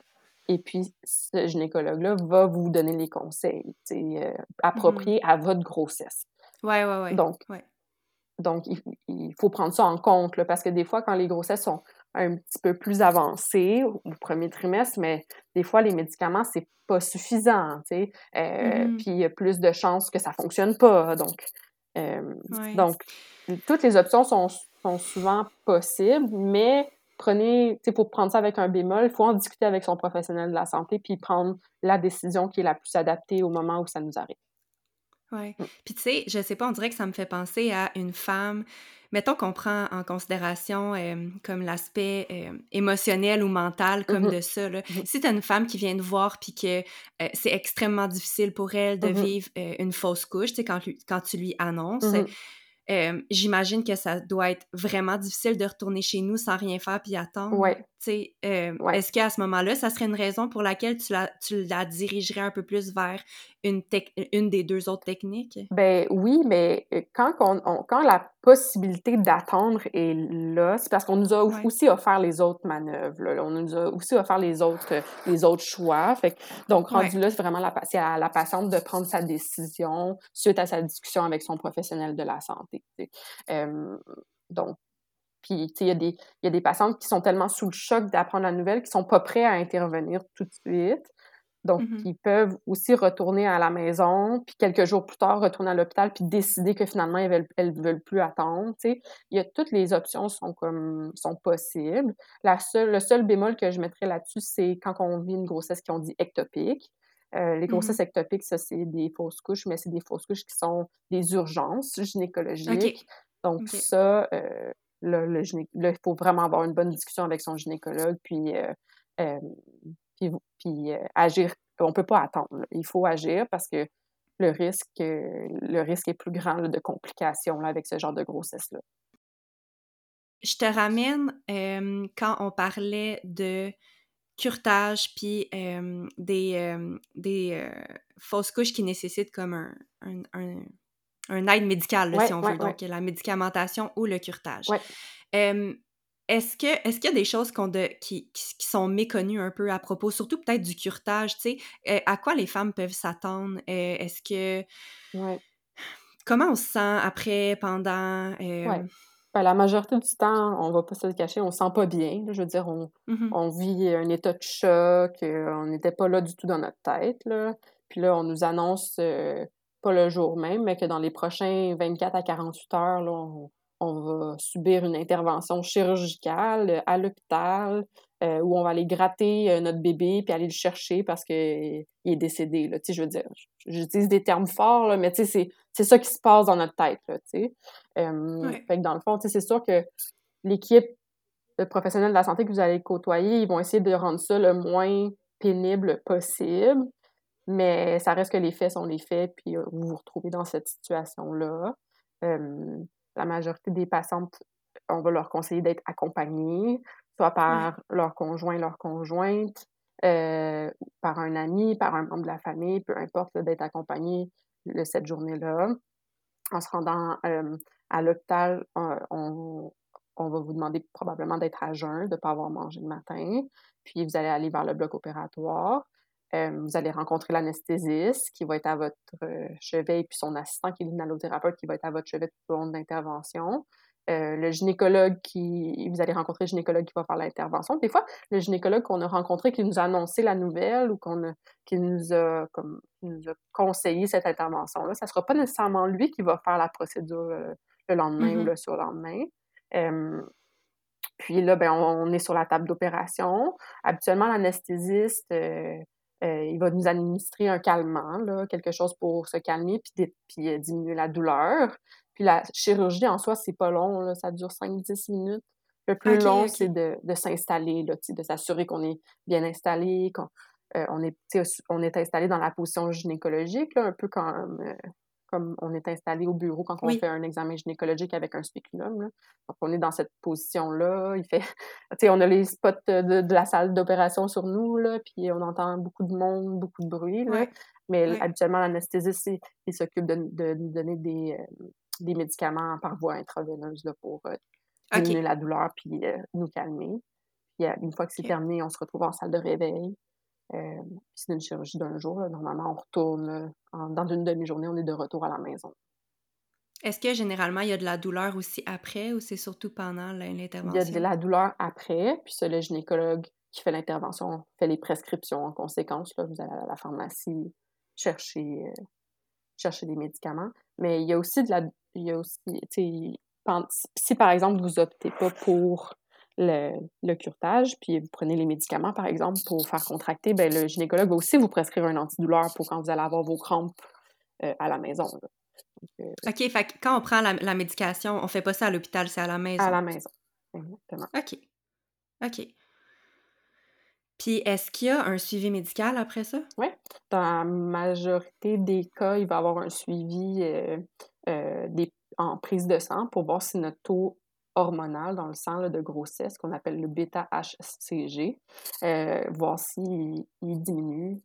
Et puis, ce gynécologue-là va vous donner les conseils euh, appropriés à votre grossesse. Ouais, ouais, ouais. Donc, ouais. donc, il, il faut prendre ça en compte, là, parce que des fois, quand les grossesses sont un petit peu plus avancées au au premier trimestre, mais des fois, les médicaments, c'est pas suffisant, tu sais. Euh, Mhm. Puis il y a plus de chances que ça fonctionne pas. Donc, euh, Ouais. donc toutes les options sont, sont souvent possibles, mais prenez, tu sais, pour prendre ça avec un bémol, il faut en discuter avec son professionnel de la santé puis prendre la décision qui est la plus adaptée au moment où ça nous arrive. Ouais. Mm. Puis tu sais, je sais pas, on dirait que ça me fait penser à une femme. Mettons qu'on prend en considération euh, comme l'aspect euh, émotionnel ou mental comme Mhm. de ça. Là. Mhm. Si t'as une femme qui vient te voir puis que euh, c'est extrêmement difficile pour elle de Mhm. vivre une fausse couche, tu sais, quand, quand tu lui annonces, j'imagine que ça doit être vraiment difficile de retourner chez nous sans rien faire puis attendre. Ouais. Euh, Ouais. est-ce qu'à ce moment-là, ça serait une raison pour laquelle tu la, tu la dirigerais un peu plus vers une, des deux autres techniques? Ben oui, mais euh, quand, on, on- quand la possibilité d'attendre est là, c'est parce qu'on nous a Ouais. aussi offert les autres manœuvres. là. On nous a aussi offert les autres, euh, les autres choix. Fait que- donc, rendu Ouais. là, c'est vraiment la, à la patiente de prendre sa décision suite à sa discussion avec son professionnel de la santé. Euh, donc, puis, tu sais, il y, a des- y a des patientes qui sont tellement sous le choc d'apprendre la nouvelle qu'ils sont pas prêts à intervenir tout de suite. Donc, Mhm. ils peuvent aussi retourner à la maison, puis quelques jours plus tard, retourner à l'hôpital, puis décider que finalement, elles veulent, elles veulent plus attendre. Il y a toutes les options sont comme sont possibles. La seule, le seul bémol que je mettrais là-dessus, c'est quand on vit une grossesse qu'on dit ectopique. Euh, les grossesses ectopiques, ça, c'est des fausses couches, mais c'est des fausses couches qui sont des urgences gynécologiques. Donc, Ok. ça, euh, là, il faut vraiment avoir une bonne discussion avec son gynécologue, puis, euh, euh, puis, euh, agir. On peut pas attendre. Il faut agir parce que le risque, le risque est plus grand de complications avec ce genre de grossesse-là. Je te ramène quand on parlait de curtage puis des, des fausses couches qui nécessitent comme un- un aide médicale, là, Ouais, si on ouais, veut, donc la médicamentation ou le. Euh, est-ce que est-ce qu'il y a des choses de, qui, sont méconnues un peu à propos, surtout peut-être du curtage, tu sais, euh, à quoi les femmes peuvent s'attendre? Euh, est-ce que Ouais. comment on se sent après, pendant? euh, Ouais. Ben, la majorité du temps, on va pas se le cacher, on se sent pas bien. là. Je veux dire, on, mhm, on vit un état de choc, on n'était pas là du tout dans notre tête. Là. Puis là, on nous annonce, pas le jour même, mais que dans les prochains 24 à 48 heures, là, on, on va subir une intervention chirurgicale à l'hôpital euh, où on va aller gratter euh, notre bébé puis aller le chercher parce qu'il est décédé. Là. Je veux dire, j'utilise des termes forts, là, mais c'est c'est ça qui se passe dans notre tête. Là. Euh. Fait que dans le fond, c'est sûr que l'équipe de professionnels de la santé que vous allez côtoyer, ils vont essayer de rendre ça le moins pénible possible. Mais ça reste que les faits sont les faits, puis euh, vous vous retrouvez dans cette situation-là. Euh, la majorité des patientes, on va leur conseiller d'être accompagnées, soit par leur conjoint, leur conjointe, euh, par un ami, par un membre de la famille, peu importe, d'être accompagné le- cette journée-là. En se rendant euh, à l'hôpital, on, on- on va vous demander probablement d'être à jeun, de ne pas avoir mangé le matin. Puis vous allez aller vers le bloc opératoire. Euh, vous allez rencontrer l'anesthésiste qui va être à votre euh, chevet, et puis son assistant qui est l'inhalothérapeute qui va être à votre chevet tout au long de l'intervention. Euh, le gynécologue qui. Vous allez rencontrer le gynécologue qui va faire l'intervention. Des fois, le gynécologue qu'on a rencontré qui nous a annoncé la nouvelle ou qu'on a, qui nous a, comme, nous a conseillé cette intervention-là, ça ne sera pas nécessairement lui qui va faire la procédure euh, le lendemain ou Mhm. le surlendemain. Euh, puis là, ben, on, on est sur la table d'opération. Habituellement, l'anesthésiste, euh, il va nous administrer un calmant, là, quelque chose pour se calmer puis, puis euh, diminuer la douleur. Puis la chirurgie en soi, c'est pas long, là, ça dure 5-10 minutes. Le plus long, c'est de, de s'installer, de s'assurer qu'on est bien installé, qu'on euh, on, est, on est installé dans la position gynécologique, là, un peu comme, euh, comme on est installé au bureau quand on Oui. fait un examen gynécologique avec un spéculum. là. Donc, on est dans cette position-là. Il fait, tu sais, on a les spots de, de la salle d'opération sur nous, là, puis on entend beaucoup de monde, beaucoup de bruit. Là. Mais habituellement, l'anesthésiste, il, s'occupe de, de nous donner des, euh, des médicaments par voie intraveineuse là, pour euh, diminuer la douleur puis euh, nous calmer. Puis euh, une fois que c'est terminé, on se retrouve en salle de réveil. Euh, c'est une chirurgie d'un jour. là. Normalement, on retourne en- dans une demi-journée, on est de retour à la maison. Est-ce que généralement il y a de la douleur aussi après ou c'est surtout pendant la- Il y a l'intervention? de la douleur après, puis c'est le gynécologue qui fait l'intervention, fait les prescriptions en conséquence. Là, vous allez à la pharmacie chercher, euh, chercher des médicaments. Mais il y a aussi de la. Il y a aussi, si par exemple vous optez pas pour le, le curetage, puis vous prenez les médicaments, par exemple, pour faire contracter, ben, le gynécologue va aussi vous prescrire un antidouleur pour quand vous allez avoir vos crampes euh, à la maison. là. Donc, euh, OK, fait que quand on prend la, la médication, on fait pas ça à l'hôpital, c'est à la maison. à la maison. Exactement. OK. OK. Puis est-ce qu'il y a un suivi médical après ça? Oui, dans la majorité des cas, il va y avoir un suivi euh, euh, des, en prise de sang pour voir si notre taux hormonal dans le sang là, de grossesse, qu'on appelle le bêta-HCG, euh, voir s'il il diminue,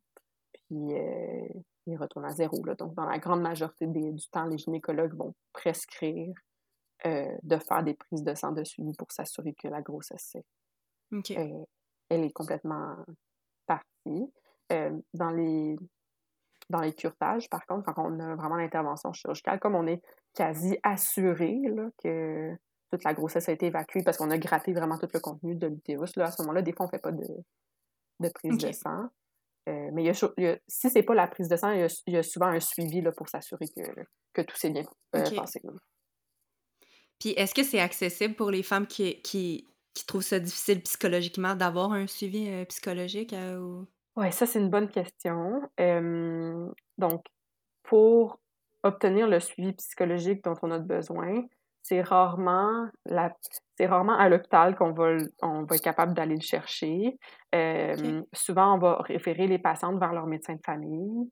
puis euh, il retourne à zéro. Là. Donc, dans la grande majorité des- du temps, les gynécologues vont prescrire euh, de faire des prises de sang de suivi pour s'assurer que la grossesse euh, elle est complètement partie. Euh, dans les dans les curetages, par contre, quand on a vraiment l'intervention chirurgicale, comme on est quasi assuré là, que toute la grossesse a été évacuée parce qu'on a gratté vraiment tout le contenu de l'utérus, là, à ce moment-là, des fois, on ne fait pas de, de prise de sang. Euh, mais il y a, il y a, si c'est pas la prise de sang, il y a, il y a souvent un suivi là, pour s'assurer que, que tout s'est bien euh, passé. là. Puis est-ce que c'est accessible pour les femmes qui, qui, qui trouvent ça difficile psychologiquement d'avoir un suivi euh, psychologique ou... Oui, ça, c'est une bonne question. Donc, pour obtenir le suivi psychologique dont on a besoin, c'est rarement, la, c'est rarement à l'hôpital qu'on va, on va être capable d'aller le chercher. Euh, Souvent, on va référer les patientes vers leur médecin de famille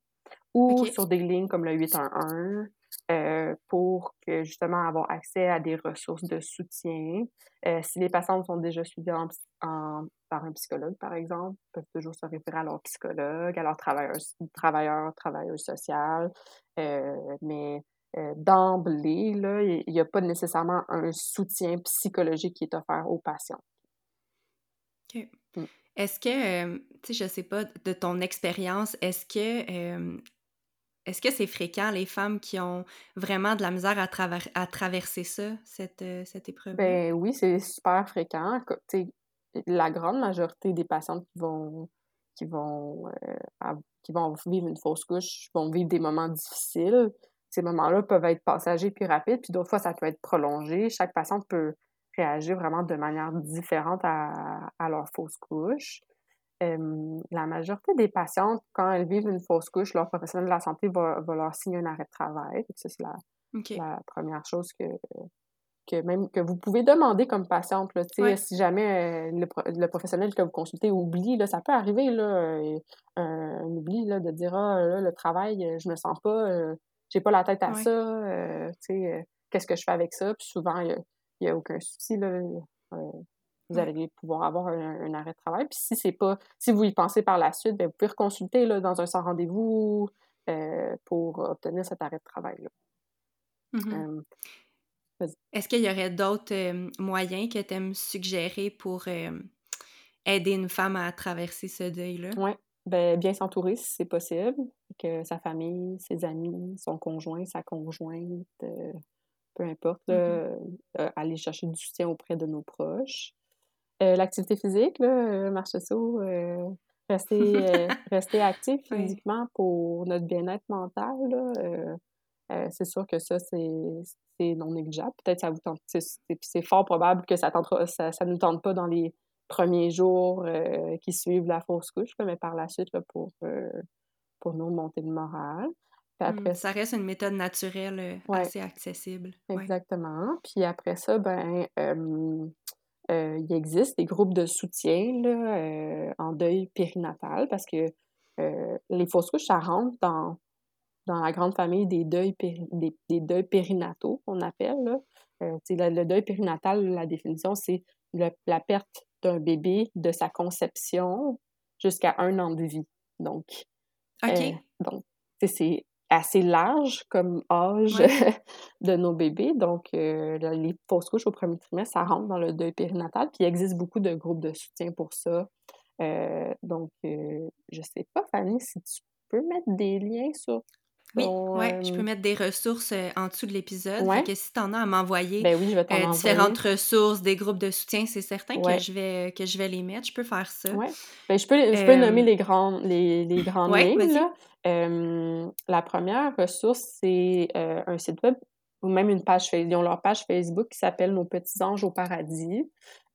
ou sur des lignes comme le 811 euh, pour que justement avoir accès à des ressources de soutien. Euh, si les patientes sont déjà suivies en, en- par un psychologue, par exemple, peuvent toujours se référer à leur psychologue, à leur travailleur, travailleur travailleuse sociale. Euh, mais euh, d'emblée, il n'y a pas nécessairement un soutien psychologique qui est offert aux patients. OK. Mm. Est-ce que, euh, tu sais, je sais pas, de ton expérience, est-ce que euh, est-ce que c'est fréquent les femmes qui ont vraiment de la misère à, traver- à traverser ça, cette, euh, cette épreuve-là? Ben oui, c'est super fréquent. Co- tu sais, La grande majorité des patientes qui vont qui vont euh, qui vont vivre une fausse couche vont vivre des moments difficiles. Ces moments-là peuvent être passagers puis rapides, puis d'autres fois ça peut être prolongé. Chaque patiente peut réagir vraiment de manière différente à, à leur fausse couche. Euh, la majorité des patientes, quand elles vivent une fausse couche, leur professionnel de la santé va, va leur signer un arrêt de travail. Ça, c'est la, la première chose que, que même que vous pouvez demander comme patiente. Là, Ouais. Si jamais euh, le, le professionnel que vous consultez oublie, là, ça peut arriver, là, euh, un, oubli là, de dire Ah, là, le travail, je me sens pas, euh, j'ai pas la tête à Ouais. ça, euh, tu sais, euh, qu'est-ce que je fais avec ça? Puis souvent, il n'y a, aucun souci. Là, euh, vous allez pouvoir avoir un, un arrêt de travail. Puis si c'est pas, si vous y pensez par la suite, ben, vous pouvez reconsulter là, dans un sans rendez-vous pour obtenir cet arrêt de travail. Là. Mhm. Euh, Est-ce qu'il y aurait d'autres euh, moyens que tu aimes suggérer pour euh, aider une femme à traverser ce deuil-là? Ouais, ben, bien s'entourer si c'est possible, sa famille, ses amis, son conjoint, sa conjointe, euh, peu importe, là, Mhm. euh, aller chercher du soutien auprès de nos proches. Euh, L'activité physique, là, marche saut, rester, rester actif Oui. physiquement pour notre bien-être mental, c'est sûr que ça, c'est non négligeable. Peut-être ça vous tente. C'est fort probable que ça tentera, ça, ça nous tente pas dans les premiers jours euh, qui suivent la fausse couche, mais par la suite, là, pour, euh, pour nous monter le moral. Puis Mm, après ça reste une méthode naturelle euh, Ouais. assez accessible. Ouais. Exactement. Puis après ça, ben, euh, euh, il existe des groupes de soutien là, euh, en deuil périnatal parce que les fausses couches, ça rentre dans, dans la grande famille des deuils, péri- des, des deuils périnataux, qu'on appelle. Là. Le, le deuil périnatal, la définition, c'est la perte d'un bébé de sa conception jusqu'à un an de vie. Donc, OK. euh, donc, tu sais, c'est assez large comme âge Ouais. de nos bébés. Donc, euh, les fausses couches au premier trimestre, ça rentre dans le deuil périnatal. Puis, il existe beaucoup de groupes de soutien pour ça. Euh, donc, euh, je sais pas, Fanny, si tu peux mettre des liens sur Oui, ouais, je peux euh, mettre des ressources euh, en dessous de l'épisode. Ouais. Que si t'en as à m'envoyer Ben oui, euh, différentes ressources, des groupes de soutien, c'est certain Ouais. que je vais que je vais les mettre. Je peux faire ça. Ouais. Ben, je peux, je peux Euh, nommer les grandes, les, les grandes lignes. Là. Euh, la première ressource, c'est euh, un site web ou même une page Facebook. Ils ont leur page Facebook qui s'appelle Nos petits anges au paradis.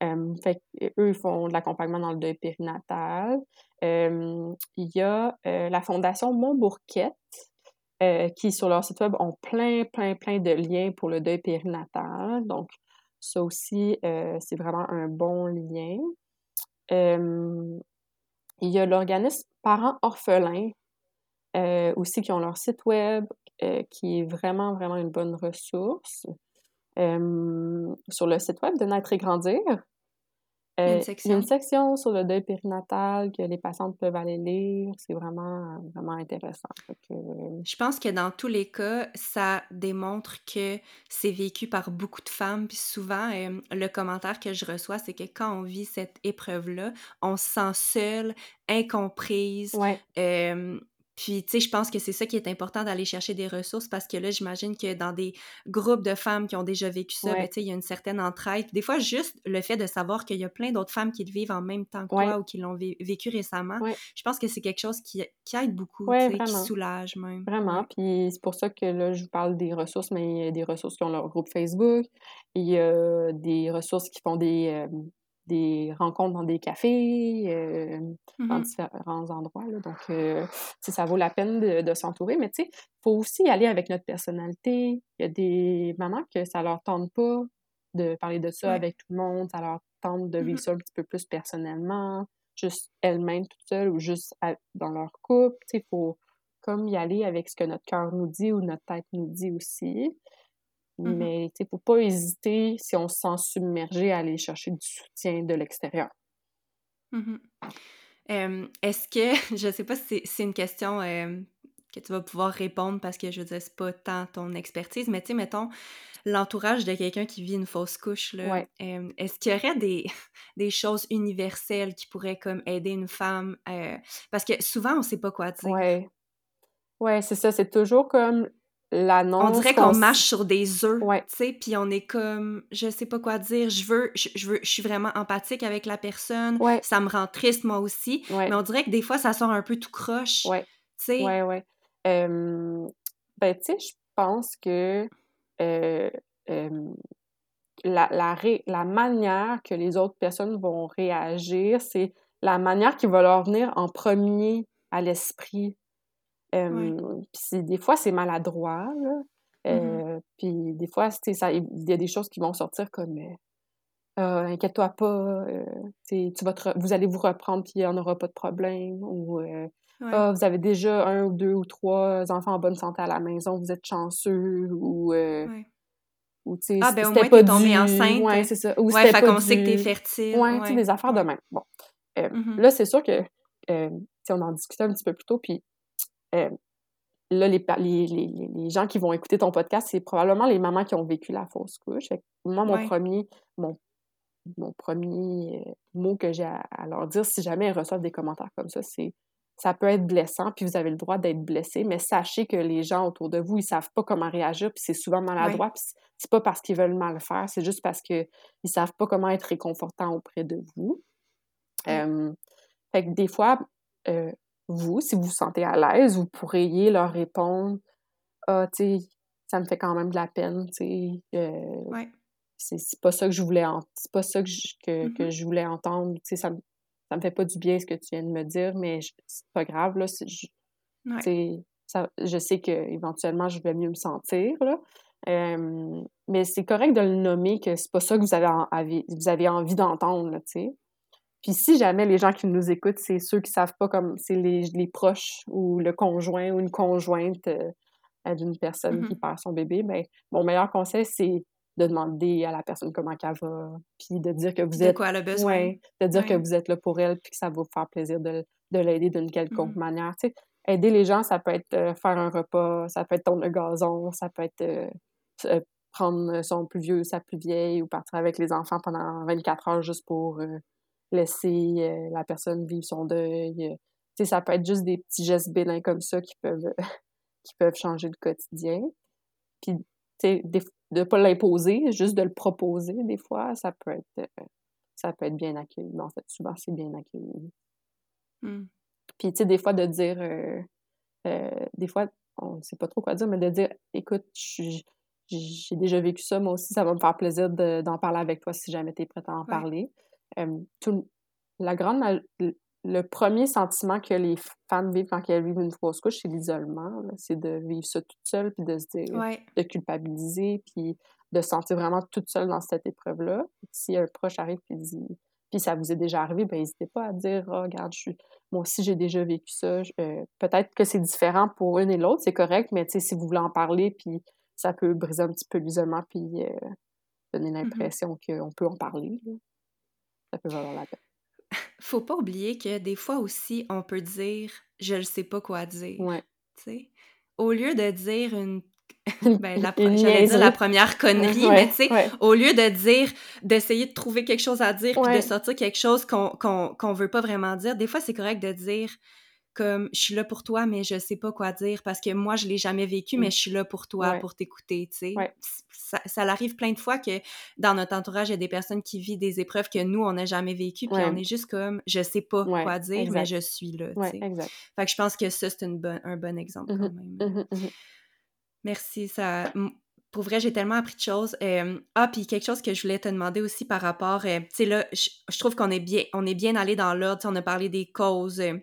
Euh, fait eux, font de l'accompagnement dans le deuil périnatal. Euh, il y a euh, la Fondation Montbourquette euh, qui, sur leur site web, ont plein, plein, plein de liens pour le deuil périnatal. Donc, ça aussi, euh, c'est vraiment un bon lien. Euh, il y a l'organisme Parents orphelins aussi qui ont leur site web qui est vraiment, vraiment une bonne ressource. Sur le site web de Naître et Grandir, Il y a euh, une y a section. une section sur le deuil périnatal que les patientes peuvent aller lire. C'est vraiment, vraiment intéressant. Que, euh, Je pense que dans tous les cas, ça démontre que c'est vécu par beaucoup de femmes. Puis souvent, euh, le commentaire que je reçois, c'est que quand on vit cette épreuve-là, on se sent seule, incomprise. ouais, Euh, Puis, tu sais, je pense que c'est ça qui est important d'aller chercher des ressources parce que là, j'imagine que dans des groupes de femmes qui ont déjà vécu ça, ben, tu sais, il y a une certaine entraide. Des fois, juste le fait de savoir qu'il y a plein d'autres femmes qui le vivent en même temps que toi ou qui l'ont vécu récemment, je pense que c'est quelque chose qui, aide beaucoup, qui soulage même. Vraiment. Puis c'est pour ça que là, je vous parle des ressources, mais il y a des ressources qui ont leur groupe Facebook. Il y a des ressources qui font des, euh, des rencontres dans des cafés, euh, dans mmh différents endroits. Donc, euh, ça vaut la peine de, s'entourer. Mais tu sais, il faut aussi y aller avec notre personnalité. Il y a des mamans que ça leur tente pas de parler de ça avec tout le monde. Ça leur tente de vivre mmh ça un petit peu plus personnellement, juste elles-mêmes toutes seules ou juste dans leur couple. Tu sais, il faut comme y aller avec ce que notre cœur nous dit ou notre tête nous dit aussi. Mmh Mais il ne faut pas hésiter, si on se sent submergé, à aller chercher du soutien de l'extérieur. Mmh est-ce que, je ne sais pas si c'est une question que tu vas pouvoir répondre parce que je veux dire, pas tant ton expertise, mais tu sais, mettons, l'entourage de quelqu'un qui vit une fausse couche, est-ce qu'il y aurait des, des, choses universelles qui pourraient comme aider une femme? parce que souvent, on ne sait pas quoi dire. Oui. Ouais, c'est ça. C'est toujours comme on dirait qu'on marche sur des œufs, tu sais, puis on est comme, je sais pas quoi dire, je veux, je, veux, je suis vraiment empathique avec la personne, ça me rend triste moi aussi, mais on dirait que des fois ça sort un peu tout croche, tu sais. Ouais, ouais. ben, tu sais, je pense que euh, la, la, la manière que les autres personnes vont réagir, c'est la manière qui va leur venir en premier à l'esprit puis des fois, c'est maladroit, là. Mmh puis des fois, il y a des choses qui vont sortir comme «Ah, inquiète-toi pas, tu vas vous allez vous reprendre puis il n'y en aura pas de problème. Ou «Ah, vous avez déjà un ou deux ou trois enfants en bonne santé à la maison, vous êtes chanceux. Ou, ou ah, ben au moins, t'es tombée enceinte. Ouais, c'est ça. Ou ouais, fait qu'on sait que t'es fertile. Ouais, tu sais, des affaires de même. Bon. Mmh là, c'est sûr que, on en discutait un petit peu plus tôt, puis euh, là, les, les, les, gens qui vont écouter ton podcast, c'est probablement les mamans qui ont vécu la fausse couche. moi, mon premier, mon, mon premier euh, mot que j'ai à, leur dire, si jamais elles reçoivent des commentaires comme ça, c'est ça peut être blessant, puis vous avez le droit d'être blessé, mais sachez que les gens autour de vous, ils savent pas comment réagir, puis c'est souvent maladroit, puis c'est pas parce qu'ils veulent mal faire, c'est juste parce qu'ils savent pas comment être réconfortant auprès de vous. Euh, fait que des fois, vous, si vous vous sentez à l'aise, vous pourriez leur répondre Ah, tu sais, ça me fait quand même de la peine, tu sais. Euh, c'est pas ça que je voulais c'est pas ça que je, que, que mm-hmm. je voulais entendre, tu sais, ça, me, ça me fait pas du bien ce que tu viens de me dire, mais c'est pas grave, là. Je, ça, je sais qu'éventuellement, je vais mieux me sentir, là. mais c'est correct de le nommer que c'est pas ça que vous avez, envie, vous avez envie d'entendre, tu sais. Puis si jamais les gens qui nous écoutent, c'est ceux qui savent pas comme c'est les, les, proches ou le conjoint ou une conjointe euh, d'une personne qui mm-hmm. perd son bébé, ben mon meilleur conseil c'est de demander à la personne comment elle va, puis de dire que vous êtes de quoi elle a besoin, de dire que vous êtes là pour elle, puis que ça va vous faire plaisir de, de l'aider d'une quelconque mm-hmm. manière. Tu sais, aider les gens, ça peut être euh, faire un repas, ça peut être tondre le gazon, ça peut être euh, prendre son plus vieux, sa plus vieille, ou partir avec les enfants pendant 24 heures juste pour laisser euh, la personne vivre son deuil. Euh, ça peut être juste des petits gestes bénins comme ça qui peuvent, qui peuvent changer le quotidien. Puis, de ne pas l'imposer, juste de le proposer, des fois, ça peut être, euh, ça peut être bien accueilli. en fait, souvent, c'est bien accueilli. Mmh. Puis, tu sais, des fois, de dire, des fois, on ne sait pas trop quoi dire, mais de dire, écoute, j'ai déjà vécu ça, moi aussi, ça va me faire plaisir d'en parler avec toi si jamais tu es prête à en parler tout, la grande, le premier sentiment que les femmes vivent quand elles vivent une fausse couche, c'est l'isolement. C'est de vivre ça toute seule, puis de se dire, de culpabiliser, puis de se sentir vraiment toute seule dans cette épreuve-là. Si un proche arrive et dit, puis ça vous est déjà arrivé, ben n'hésitez pas à dire, oh, regarde, je suis... moi aussi j'ai déjà vécu ça. Euh, peut-être que c'est différent pour une et l'autre, c'est correct, mais si vous voulez en parler, puis ça peut briser un petit peu l'isolement, puis euh, donner mmh l'impression qu'on peut en parler ça peut valoir la peine. Faut pas oublier que des fois aussi, on peut dire je ne sais pas quoi dire. Ouais. sais Au lieu de dire une ben, la, dire la première connerie, mais tu sais, au lieu de dire, d'essayer de trouver quelque chose à dire, puis de sortir quelque chose qu'on qu'on veut pas vraiment dire, des fois, c'est correct de dire comme je suis là pour toi, mais je sais pas quoi dire parce que moi, je l'ai jamais vécu, mais Mm. je suis là pour toi, Ouais. pour t'écouter, tu sais. Ouais. Ça, ça arrive plein de fois que dans notre entourage, il y a des personnes qui vivent des épreuves que nous, on n'a jamais vécues, puis Ouais. on est juste comme, je sais pas quoi dire, exact. mais je suis là, tu sais. exact. Fait que je pense que ça, c'est bonne- un bon exemple quand Mhm, même. mhm, mhm. Merci, ça... Pour vrai, j'ai tellement appris de choses. Euh, ah, puis quelque chose que je voulais te demander aussi par rapport... euh, tu sais, là, je, je trouve qu'on est bien on est bien allé dans l'ordre. On a parlé des causes, euh,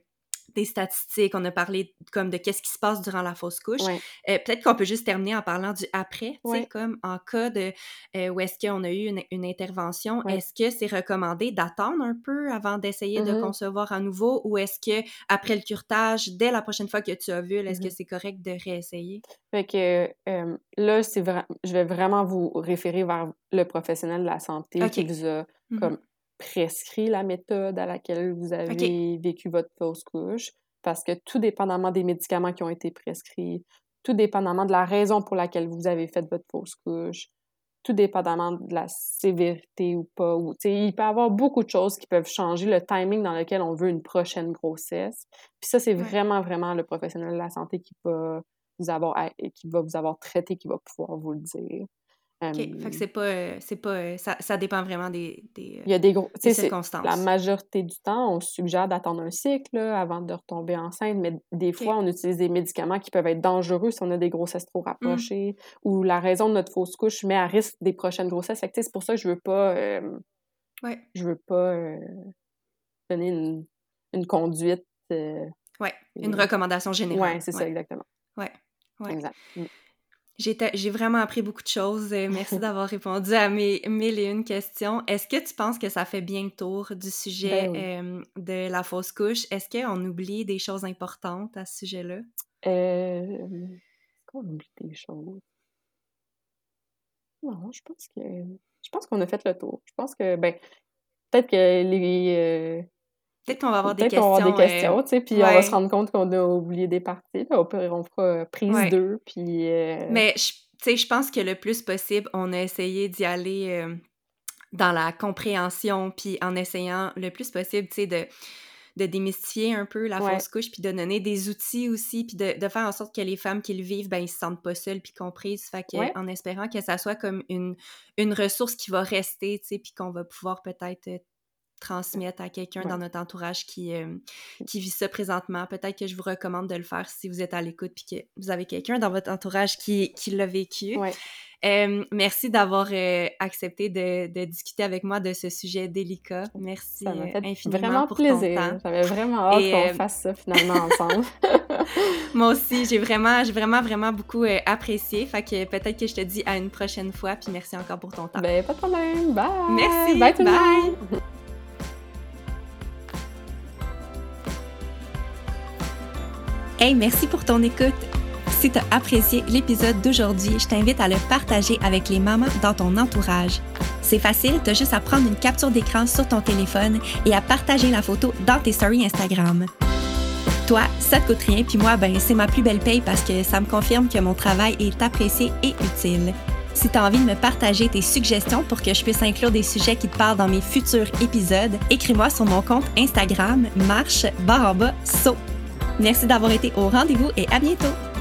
des statistiques, on a parlé comme de qu'est-ce qui se passe durant la fausse couche. Ouais. Euh, Peut-être qu'on peut juste terminer en parlant du après, tu sais, Ouais. comme en cas de euh, où est-ce qu'on a eu une, une intervention, Ouais. est-ce que c'est recommandé d'attendre un peu avant d'essayer de Mhm. concevoir à nouveau ou est-ce que après le curtage, dès la prochaine fois que tu as vu, est-ce que Mhm. c'est correct de réessayer? Fait que euh, là, c'est je vais vraiment vous référer vers le professionnel de la santé qui vous a Mhm. comme prescrit la méthode à laquelle vous avez vécu votre fausse couche. Parce que tout dépendamment des médicaments qui ont été prescrits, tout dépendamment de la raison pour laquelle vous avez fait votre fausse couche, tout dépendamment de la sévérité ou pas, ou, il peut y avoir beaucoup de choses qui peuvent changer le timing dans lequel on veut une prochaine grossesse. Puis ça, c'est Ouais. vraiment, vraiment le professionnel de la santé qui va vous avoir, qui va vous avoir traité, qui va pouvoir vous le dire. OK. Fait Euh, que c'est pas, euh, c'est pas, euh, ça, ça dépend vraiment des, des, il y a des gros, des circonstances. la majorité du temps, on suggère d'attendre un cycle là, avant de retomber enceinte, mais des fois, on utilise des médicaments qui peuvent être dangereux si on a des grossesses trop rapprochées ou la raison de notre fausse couche met à risque des prochaines grossesses. Fait que, c'est pour ça que je veux pas, euh, Ouais, je veux pas donner une, une conduite. ouais. Une recommandation générale. ouais, c'est ça, exactement. ouais, ouais. Exact. Mm. J'ai vraiment appris beaucoup de choses. Euh, Merci d'avoir répondu à mes mille et une questions. Est-ce que tu penses que ça fait bien le tour du sujet Ben oui. euh, de la fausse couche? Est-ce qu'on oublie des choses importantes à ce sujet-là? Euh, Est-ce qu'on oublie des choses? Non, je pense que je pense qu'on a fait le tour. Je pense que ben peut-être que les euh, Peut-être qu'on va avoir des peut-être qu'on va questions. avoir des questions, euh, tu sais, puis on va se rendre compte qu'on a oublié des parties. Là, on fera euh, prise Ouais. 2, puis euh, Mais tu sais, je pense que le plus possible, on a essayé d'y aller euh, dans la compréhension, puis en essayant le plus possible, tu sais, de, de démystifier un peu la Ouais. fausse couche, puis de donner des outils aussi, puis de, de faire en sorte que les femmes qui le vivent, ben, ils se sentent pas seules puis comprises. Fait que, en espérant que ça soit comme une, une ressource qui va rester, tu sais, puis qu'on va pouvoir peut-être euh, transmettre à quelqu'un Ouais. dans notre entourage qui, euh, qui vit ça présentement. Peut-être que je vous recommande de le faire si vous êtes à l'écoute puis que vous avez quelqu'un dans votre entourage qui, qui l'a vécu. ouais. Euh, merci d'avoir euh, accepté de, de discuter avec moi de ce sujet délicat. Merci Ça m'a euh, fait infiniment vraiment pour ton plaisir. temps. J'avais vraiment hâte Et, qu'on euh, fasse ça finalement ensemble. Moi aussi, j'ai vraiment, j'ai vraiment, vraiment beaucoup euh, apprécié. Fait que peut-être que je te dis à une prochaine fois. Puis merci encore pour ton temps. ben pas de problème. Bye. Merci, Bye tout le monde. Merci pour ton écoute. Si tu as apprécié l'épisode d'aujourd'hui, je t'invite à le partager avec les mamans dans ton entourage. C'est facile, tu as juste à prendre une capture d'écran sur ton téléphone et à partager la photo dans tes stories Instagram. Toi, ça te coûte rien, puis moi, ben, c'est ma plus belle paye parce que ça me confirme que mon travail est apprécié et utile. Si tu as envie de me partager tes suggestions pour que je puisse inclure des sujets qui te parlent dans mes futurs épisodes, écris-moi sur mon compte Instagram marche barre en bas saut. Merci d'avoir été au rendez-vous et à bientôt!